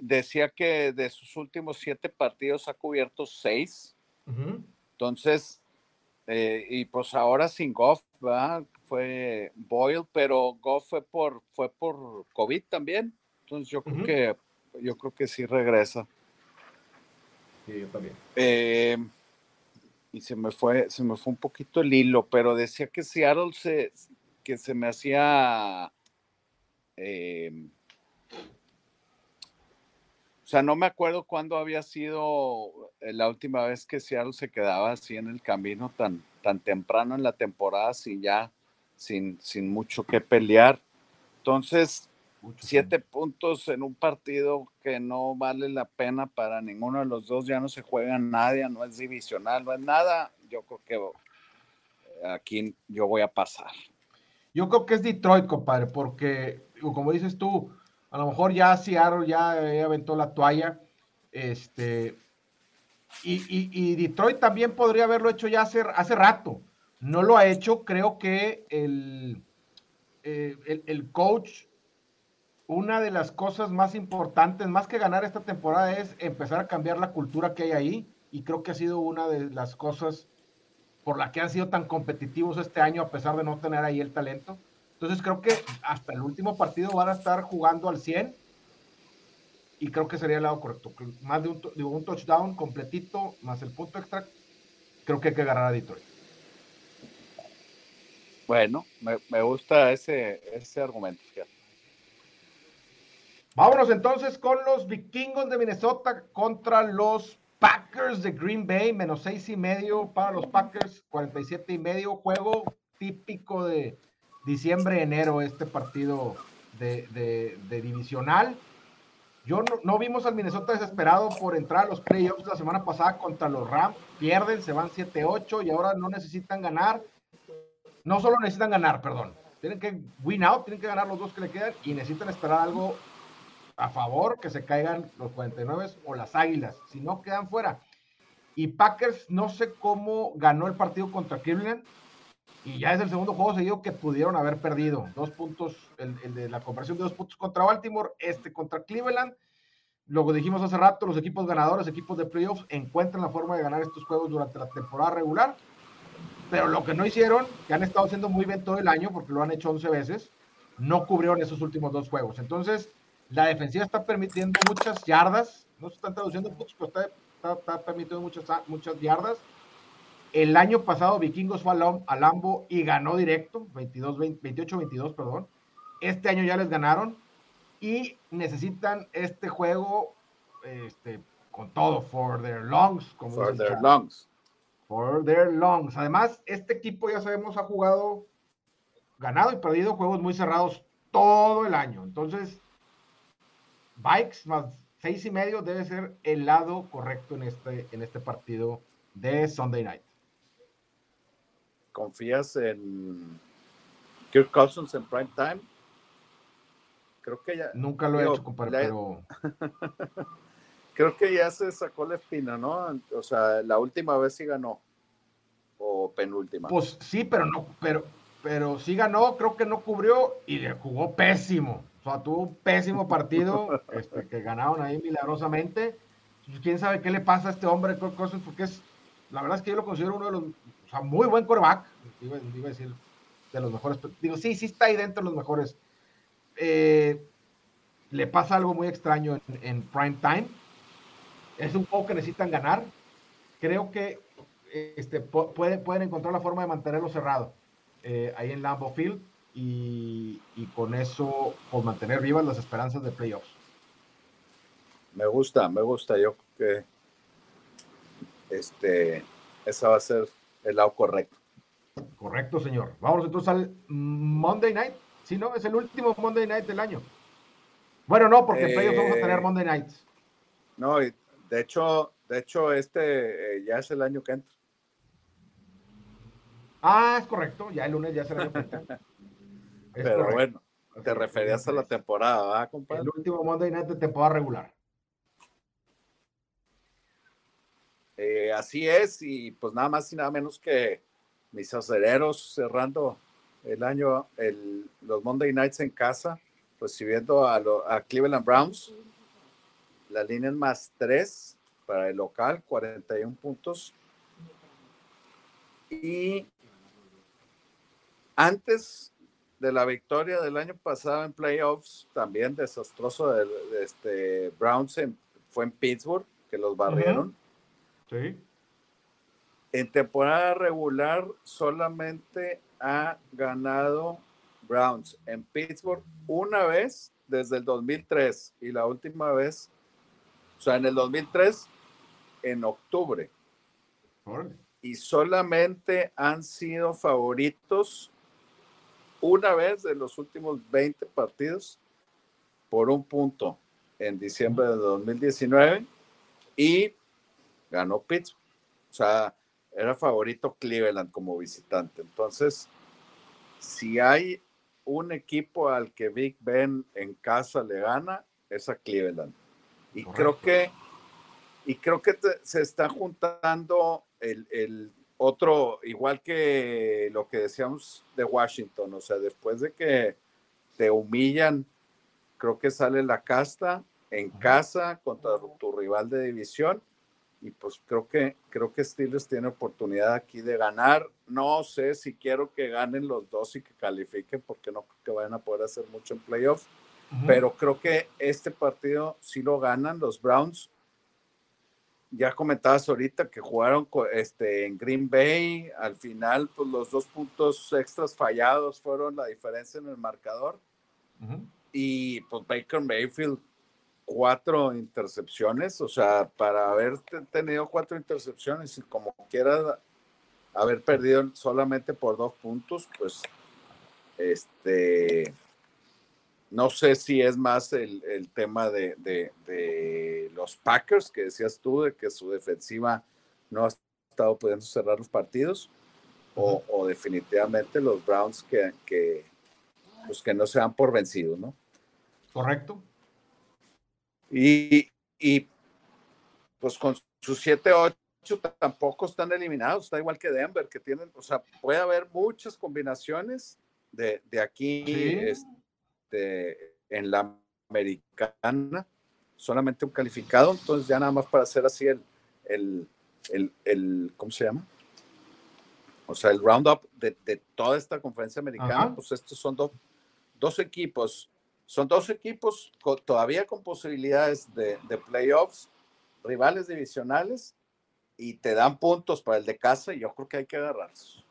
decía que de sus últimos siete partidos ha cubierto seis. Entonces, eh, y pues ahora sin Goff, ¿verdad? fue Boyle, pero Goff fue por, fue por COVID también. Entonces yo creo que yo creo que sí regresa. Sí, yo también. Eh, y se me fue, se me fue un poquito el hilo, pero decía que Seattle se, que se me hacía eh, sea, no me acuerdo cuándo había sido la última vez que Seattle se quedaba así en el camino tan, tan temprano en la temporada sin ya, sin, sin mucho que pelear. Entonces, siete puntos en un partido que no vale la pena para ninguno de los dos, ya no se juega nadie, no es divisional, no es nada. Yo creo que aquí yo voy a pasar. Yo creo que es Detroit, compadre, porque como dices tú, a lo mejor ya Seattle ya aventó la toalla. Este, y, Detroit también podría haberlo hecho ya hace, hace rato. No lo ha hecho. Creo que el, eh, el, el, coach, una de las cosas más importantes, más que ganar esta temporada, es empezar a cambiar la cultura que hay ahí. Y creo que ha sido una de las cosas por la que han sido tan competitivos este año, a pesar de no tener ahí el talento. Entonces creo que hasta el último partido van a estar jugando al 100 y creo que sería el lado correcto. Más de un, touchdown completito, más el punto extra, creo que hay que agarrar a Detroit. Bueno, me, gusta ese, ese argumento. Vámonos entonces con los vikingos de Minnesota contra los Packers de Green Bay, menos seis y medio para los Packers, 47 y medio, juego típico de, diciembre, enero, este partido de, divisional. Yo no, vimos al Minnesota desesperado por entrar a los playoffs la semana pasada contra los Rams. Pierden, se van 7-8 y ahora no necesitan ganar. No solo necesitan ganar, perdón. Tienen que win out, tienen que ganar los dos que le quedan y necesitan esperar algo a favor, que se caigan los 49 o las Águilas. Si no, quedan fuera. Y Packers, no sé cómo ganó el partido contra Cleveland y ya es el segundo juego seguido que pudieron haber perdido. Dos puntos, el, de la conversión de dos puntos contra Baltimore, este contra Cleveland. Luego dijimos hace rato, los equipos ganadores, equipos de playoffs, encuentran la forma de ganar estos juegos durante la temporada regular. Pero lo que no hicieron, que han estado haciendo muy bien todo el año, porque lo han hecho 11 veces, no cubrieron esos últimos dos juegos. Entonces, la defensiva está permitiendo muchas yardas, no se están traduciendo puntos, pero está, está permitiendo muchas, muchas yardas el año pasado Vikingos fue a Lambo y ganó directo, 28-22, perdón. Este año ya les ganaron y necesitan este juego este, con todo, for their lungs. Como for their lungs. For their lungs. Además, este equipo ya sabemos ha jugado, ganado y perdido juegos muy cerrados todo el año. Entonces, Bikes más seis y medio debe ser el lado correcto en este, en este partido de Sunday Night. ¿Confías en Kirk Cousins en prime time? Creo que ya. Nunca lo he hecho, compadre, pero. creo que ya se sacó la espina, ¿no? O sea, la última vez sí ganó. O penúltima. Pues sí, pero no, pero, pero sí ganó, creo que no cubrió y le jugó pésimo. O sea, tuvo un pésimo partido este, que ganaron ahí milagrosamente. Quién sabe qué le pasa a este hombre, Kirk Cousins, porque es, la verdad es que yo lo considero uno de los o sea, muy buen coreback, iba, a decir de los mejores, digo, sí, sí está ahí dentro de los mejores. Eh, le pasa algo muy extraño en, prime time. Es un juego que necesitan ganar. Creo que este, pueden, encontrar la forma de mantenerlo cerrado eh, ahí en Lambeau Field y, y, con eso pues, mantener vivas las esperanzas de playoffs. Me gusta, me gusta. Yo que este, esa va a ser el lado correcto. Correcto, señor. Vamos entonces al Monday Night. Si no, es el último Monday Night del año. Bueno, no, porque en vamos a tener eh, Monday Nights. No, de hecho, de hecho, este eh, ya es el año que entra. Ah, es correcto, ya el lunes ya será el año que entra. Pero bueno, te referías a la temporada, ¿verdad, compadre? El último Monday Night de temporada regular. Eh, así es, y pues nada más y nada menos que mis aceleros cerrando el año, el, los Monday Nights en casa, recibiendo a, a Cleveland Browns. La línea es más 3 para el local, 41 puntos. Y antes de la victoria del año pasado en playoffs, también desastroso de, este Browns fue en Pittsburgh, que los barrieron. En temporada regular solamente ha ganado Browns en Pittsburgh una vez desde el 2003 y la última vez, o sea, en el 2003, en octubre. Y solamente han sido favoritos una vez de los últimos 20 partidos por un punto en diciembre de 2019 y ganó Pittsburgh. O sea, era favorito Cleveland como visitante. Entonces, si hay un equipo al que Big Ben en casa le gana, es a Cleveland. Y creo que, y creo que se está juntando el, el, otro, igual que lo que decíamos de Washington, o sea, después de que te humillan, creo que sale la casta en casa contra tu rival de división y pues creo que creo que Steelers tiene oportunidad aquí de ganar. No sé si quiero que ganen los dos y que califiquen porque no creo que vayan a poder hacer mucho en playoffs, pero creo que este partido sí lo ganan los Browns. Ya comentabas ahorita que jugaron este, en Green Bay, al final pues los dos puntos extras fallados fueron la diferencia en el marcador. Y pues Baker Mayfield cuatro intercepciones, o sea, para haber tenido cuatro intercepciones y como quiera haber perdido solamente por dos puntos, pues, este, no sé si es más el, tema de, los Packers, que decías tú, de que su defensiva no ha estado pudiendo cerrar los partidos, o, definitivamente los Browns que, que, pues que no se dan por vencidos, ¿no? Correcto. Y, y pues con sus 7-8 tampoco están eliminados, está igual que Denver, que tienen, o sea, puede haber muchas combinaciones de, de aquí este, en la americana, solamente un calificado, entonces ya nada más para hacer así el, el, el, el ¿cómo se llama? O sea, el roundup de, de toda esta conferencia americana, pues estos son dos, dos equipos, son dos equipos todavía con posibilidades de, playoffs, rivales divisionales, y te dan puntos para el de casa, y yo creo que hay que agarrarlos.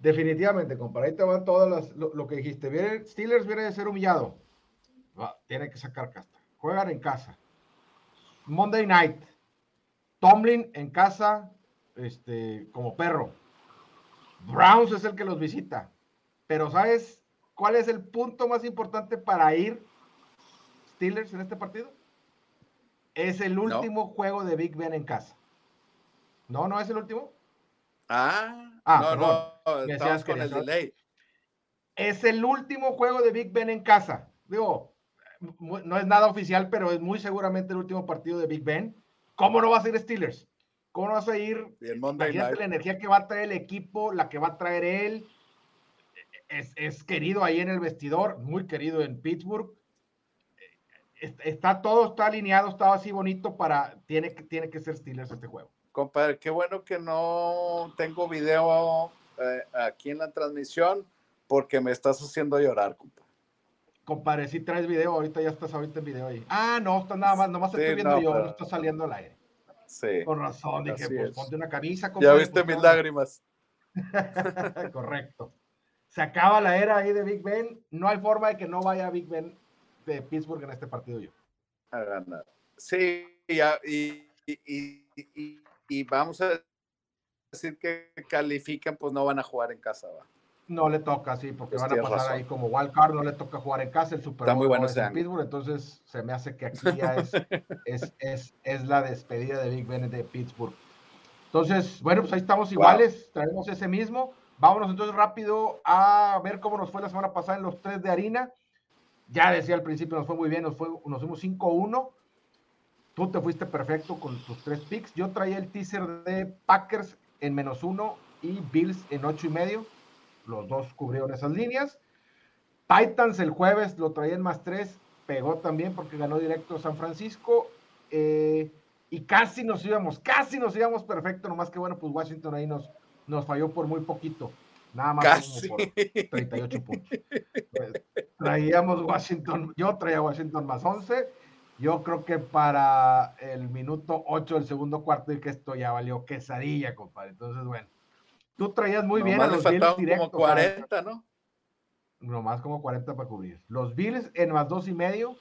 Definitivamente, te van todas las, lo, que dijiste. Steelers viene de ser humillado. tiene que sacar casta. Juegan en casa. Monday night. Tomlin en casa, este, como perro. Browns es el que los visita. Pero ¿sabes cuál es el punto más importante para ir Steelers en este partido? Es el último juego de Big Ben en casa. ¿No? ¿No es el último? Ah, ah no, no, con el delay. Es el último juego de Big Ben en casa. Digo, no es nada oficial, pero es muy seguramente el último partido de Big Ben. ¿Cómo no va a ser Steelers? ¿Cómo no vas a ir? La energía que va a traer el equipo, la que va a traer él. Es, es querido ahí en el vestidor, muy querido en Pittsburgh está todo está alineado, estaba así bonito para tiene que tiene que ser Steelers este juego. Compadre, qué bueno que no tengo video eh, aquí en la transmisión porque me estás haciendo llorar, compadre. Compadre, si traes video, ahorita ya estás ahorita en video ahí. Ah, no, está nada más, nomás estoy viendo yo, no está saliendo al aire. Sí. Con razón, dije, pues ponte una camisa. Compadre, ya viste mis lágrimas. Correcto. Se acaba la era ahí de Big Ben. No hay forma de que no vaya Big Ben de Pittsburgh en este partido yo. A ganar. Sí, y, y, y, vamos a decir que califican, pues no van a jugar en casa, ¿va? No le toca, sí, porque van a pasar ahí como wild card, no le toca jugar en casa, el Super Bowl muy bueno en Pittsburgh, entonces se me hace que aquí ya es, es, es, es, la despedida de Big Ben de Pittsburgh. Entonces, bueno, pues ahí estamos iguales, traemos ese mismo. Vámonos entonces rápido a ver cómo nos fue la semana pasada en los tres de harina. Ya decía al principio, nos fue muy bien, nos, fuimos 5-1. Tú te fuiste perfecto con tus tres picks. Yo traía el teaser de Packers en menos uno y Bills en ocho y medio. Los dos cubrieron esas líneas. Titans el jueves lo traía en más tres. Pegó también porque ganó directo San Francisco. Eh, y casi nos íbamos, casi nos íbamos perfecto. Nomás que bueno, pues Washington ahí nos, nos falló por muy poquito. Nada más por 38 puntos. Pues, traíamos Washington, yo traía Washington más 11. Yo creo que para el minuto 8 del segundo cuarto y que esto ya valió quesadilla, compadre. Entonces, bueno. Tú traías muy bien a los Bills directos. como 40, ¿no? Nomás como 40 para cubrir. Los Bills en más dos y medio,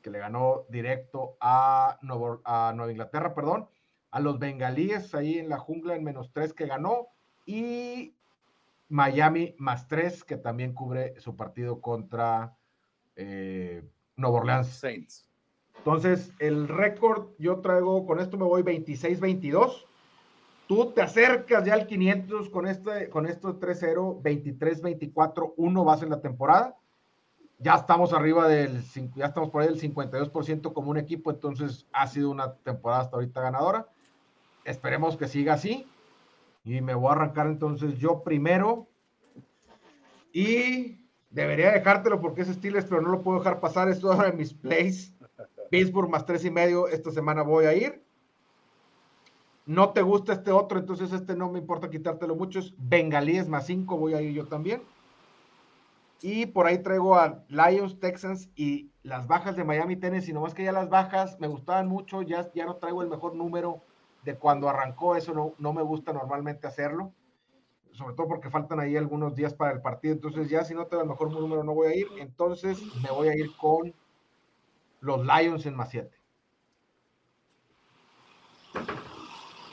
que le ganó directo a, a Nueva Inglaterra, perdón. A los bengalíes ahí en la jungla en menos 3 que ganó. Y Miami más tres, que también cubre su partido contra eh, Nueva Orleans. Saints. Entonces, el récord, yo traigo, con esto me voy 26-22. Tú te acercas ya al 500 con este, con esto 3-0, 23-24, 1 vas en la temporada. Ya estamos arriba del, ya estamos por ahí del 52% como un equipo, entonces ha sido una temporada hasta ahorita ganadora. Esperemos que siga así. Y me voy a arrancar entonces yo primero. Y debería dejártelo porque es Steelers, pero no lo puedo dejar pasar. Es uno de mis plays. Pittsburgh más tres y medio. Esta semana voy a ir. No te gusta este otro, entonces este no me importa quitártelo mucho. Es Bengalíes más cinco. Voy a ir yo también. Y por ahí traigo a Lions, Texans y las bajas de Miami Tennessee. Nomás que ya las bajas me gustaban mucho. Ya, ya no traigo el mejor número de cuando arrancó, eso no, no me gusta normalmente hacerlo, sobre todo porque faltan ahí algunos días para el partido, entonces ya si no te da el mejor número no voy a ir, entonces me voy a ir con los Lions en más 7.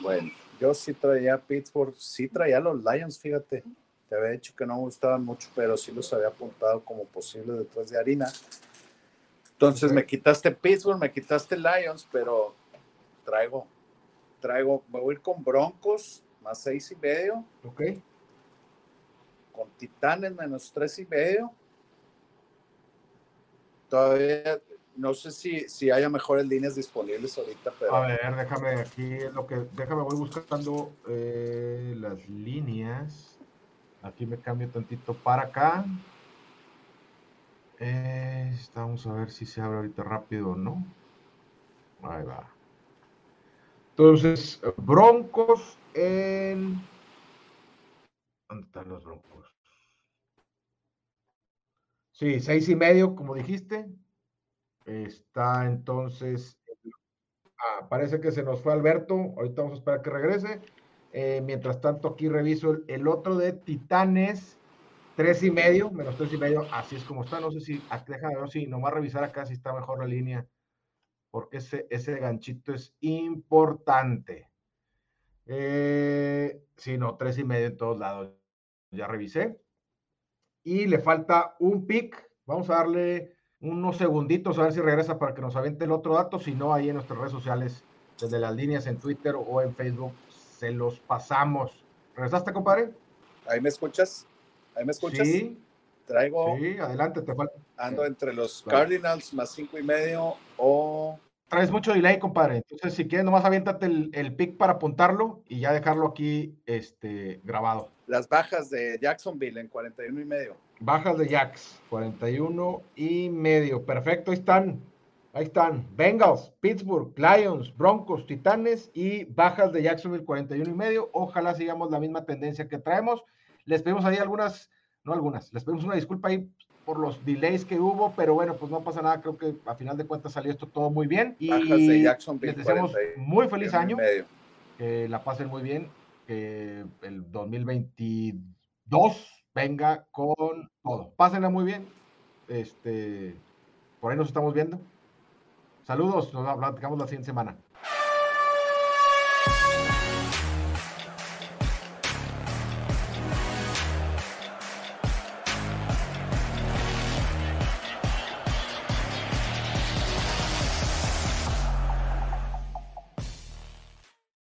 Bueno, yo sí traía Pittsburgh, sí traía los Lions, fíjate, te había dicho que no me gustaban mucho, pero sí los había apuntado como posible detrás de harina. Entonces me quitaste Pittsburgh, me quitaste Lions, pero traigo traigo, me voy a ir con Broncos, más seis y medio. Ok. Con Titanes, menos tres y medio. Todavía no sé si, si haya mejores líneas disponibles ahorita, pero. A ver, déjame aquí, lo que, déjame, voy buscando eh, las líneas. Aquí me cambio tantito para acá. Eh, vamos a ver si se abre ahorita rápido o no. Ahí va. Entonces, Broncos en. ¿Dónde están los Broncos? Sí, seis y medio, como dijiste. Está entonces. Ah, parece que se nos fue Alberto. Ahorita vamos a esperar que regrese. Eh, mientras tanto, aquí reviso el, otro de Titanes. Tres y medio, menos tres y medio. Así es como está. No sé si. Déjame ver si nomás revisar acá si está mejor la línea. Porque ese, ese ganchito es importante. Eh, sí, no, tres y medio en todos lados. Ya revisé. Y le falta un pick. Vamos a darle unos segunditos a ver si regresa para que nos aviente el otro dato. Si no, ahí en nuestras redes sociales, desde las líneas en Twitter o en Facebook, se los pasamos. ¿Regresaste, compadre? ¿Ahí me escuchas? ¿Ahí me escuchas? Sí. Traigo. Sí, adelante, te falta. Ando entre los Cardinals más cinco y medio o. Traes mucho delay, compadre. Entonces, si quieres, nomás aviéntate el, el pick para apuntarlo y ya dejarlo aquí este, grabado. Las bajas de Jacksonville en 41 y medio. Bajas de Jacks, 41 y medio. Perfecto, ahí están. Ahí están. Bengals, Pittsburgh, Lions, Broncos, Titanes y bajas de Jacksonville 41 y medio. Ojalá sigamos la misma tendencia que traemos. Les pedimos ahí algunas, no algunas, les pedimos una disculpa ahí por los delays que hubo, pero bueno, pues no pasa nada. Creo que a final de cuentas salió esto todo muy bien. Y les deseamos muy feliz año. Que la pasen muy bien. Que el 2022 venga con todo. Pásenla muy bien. Este, por ahí nos estamos viendo. Saludos, nos platicamos la siguiente semana.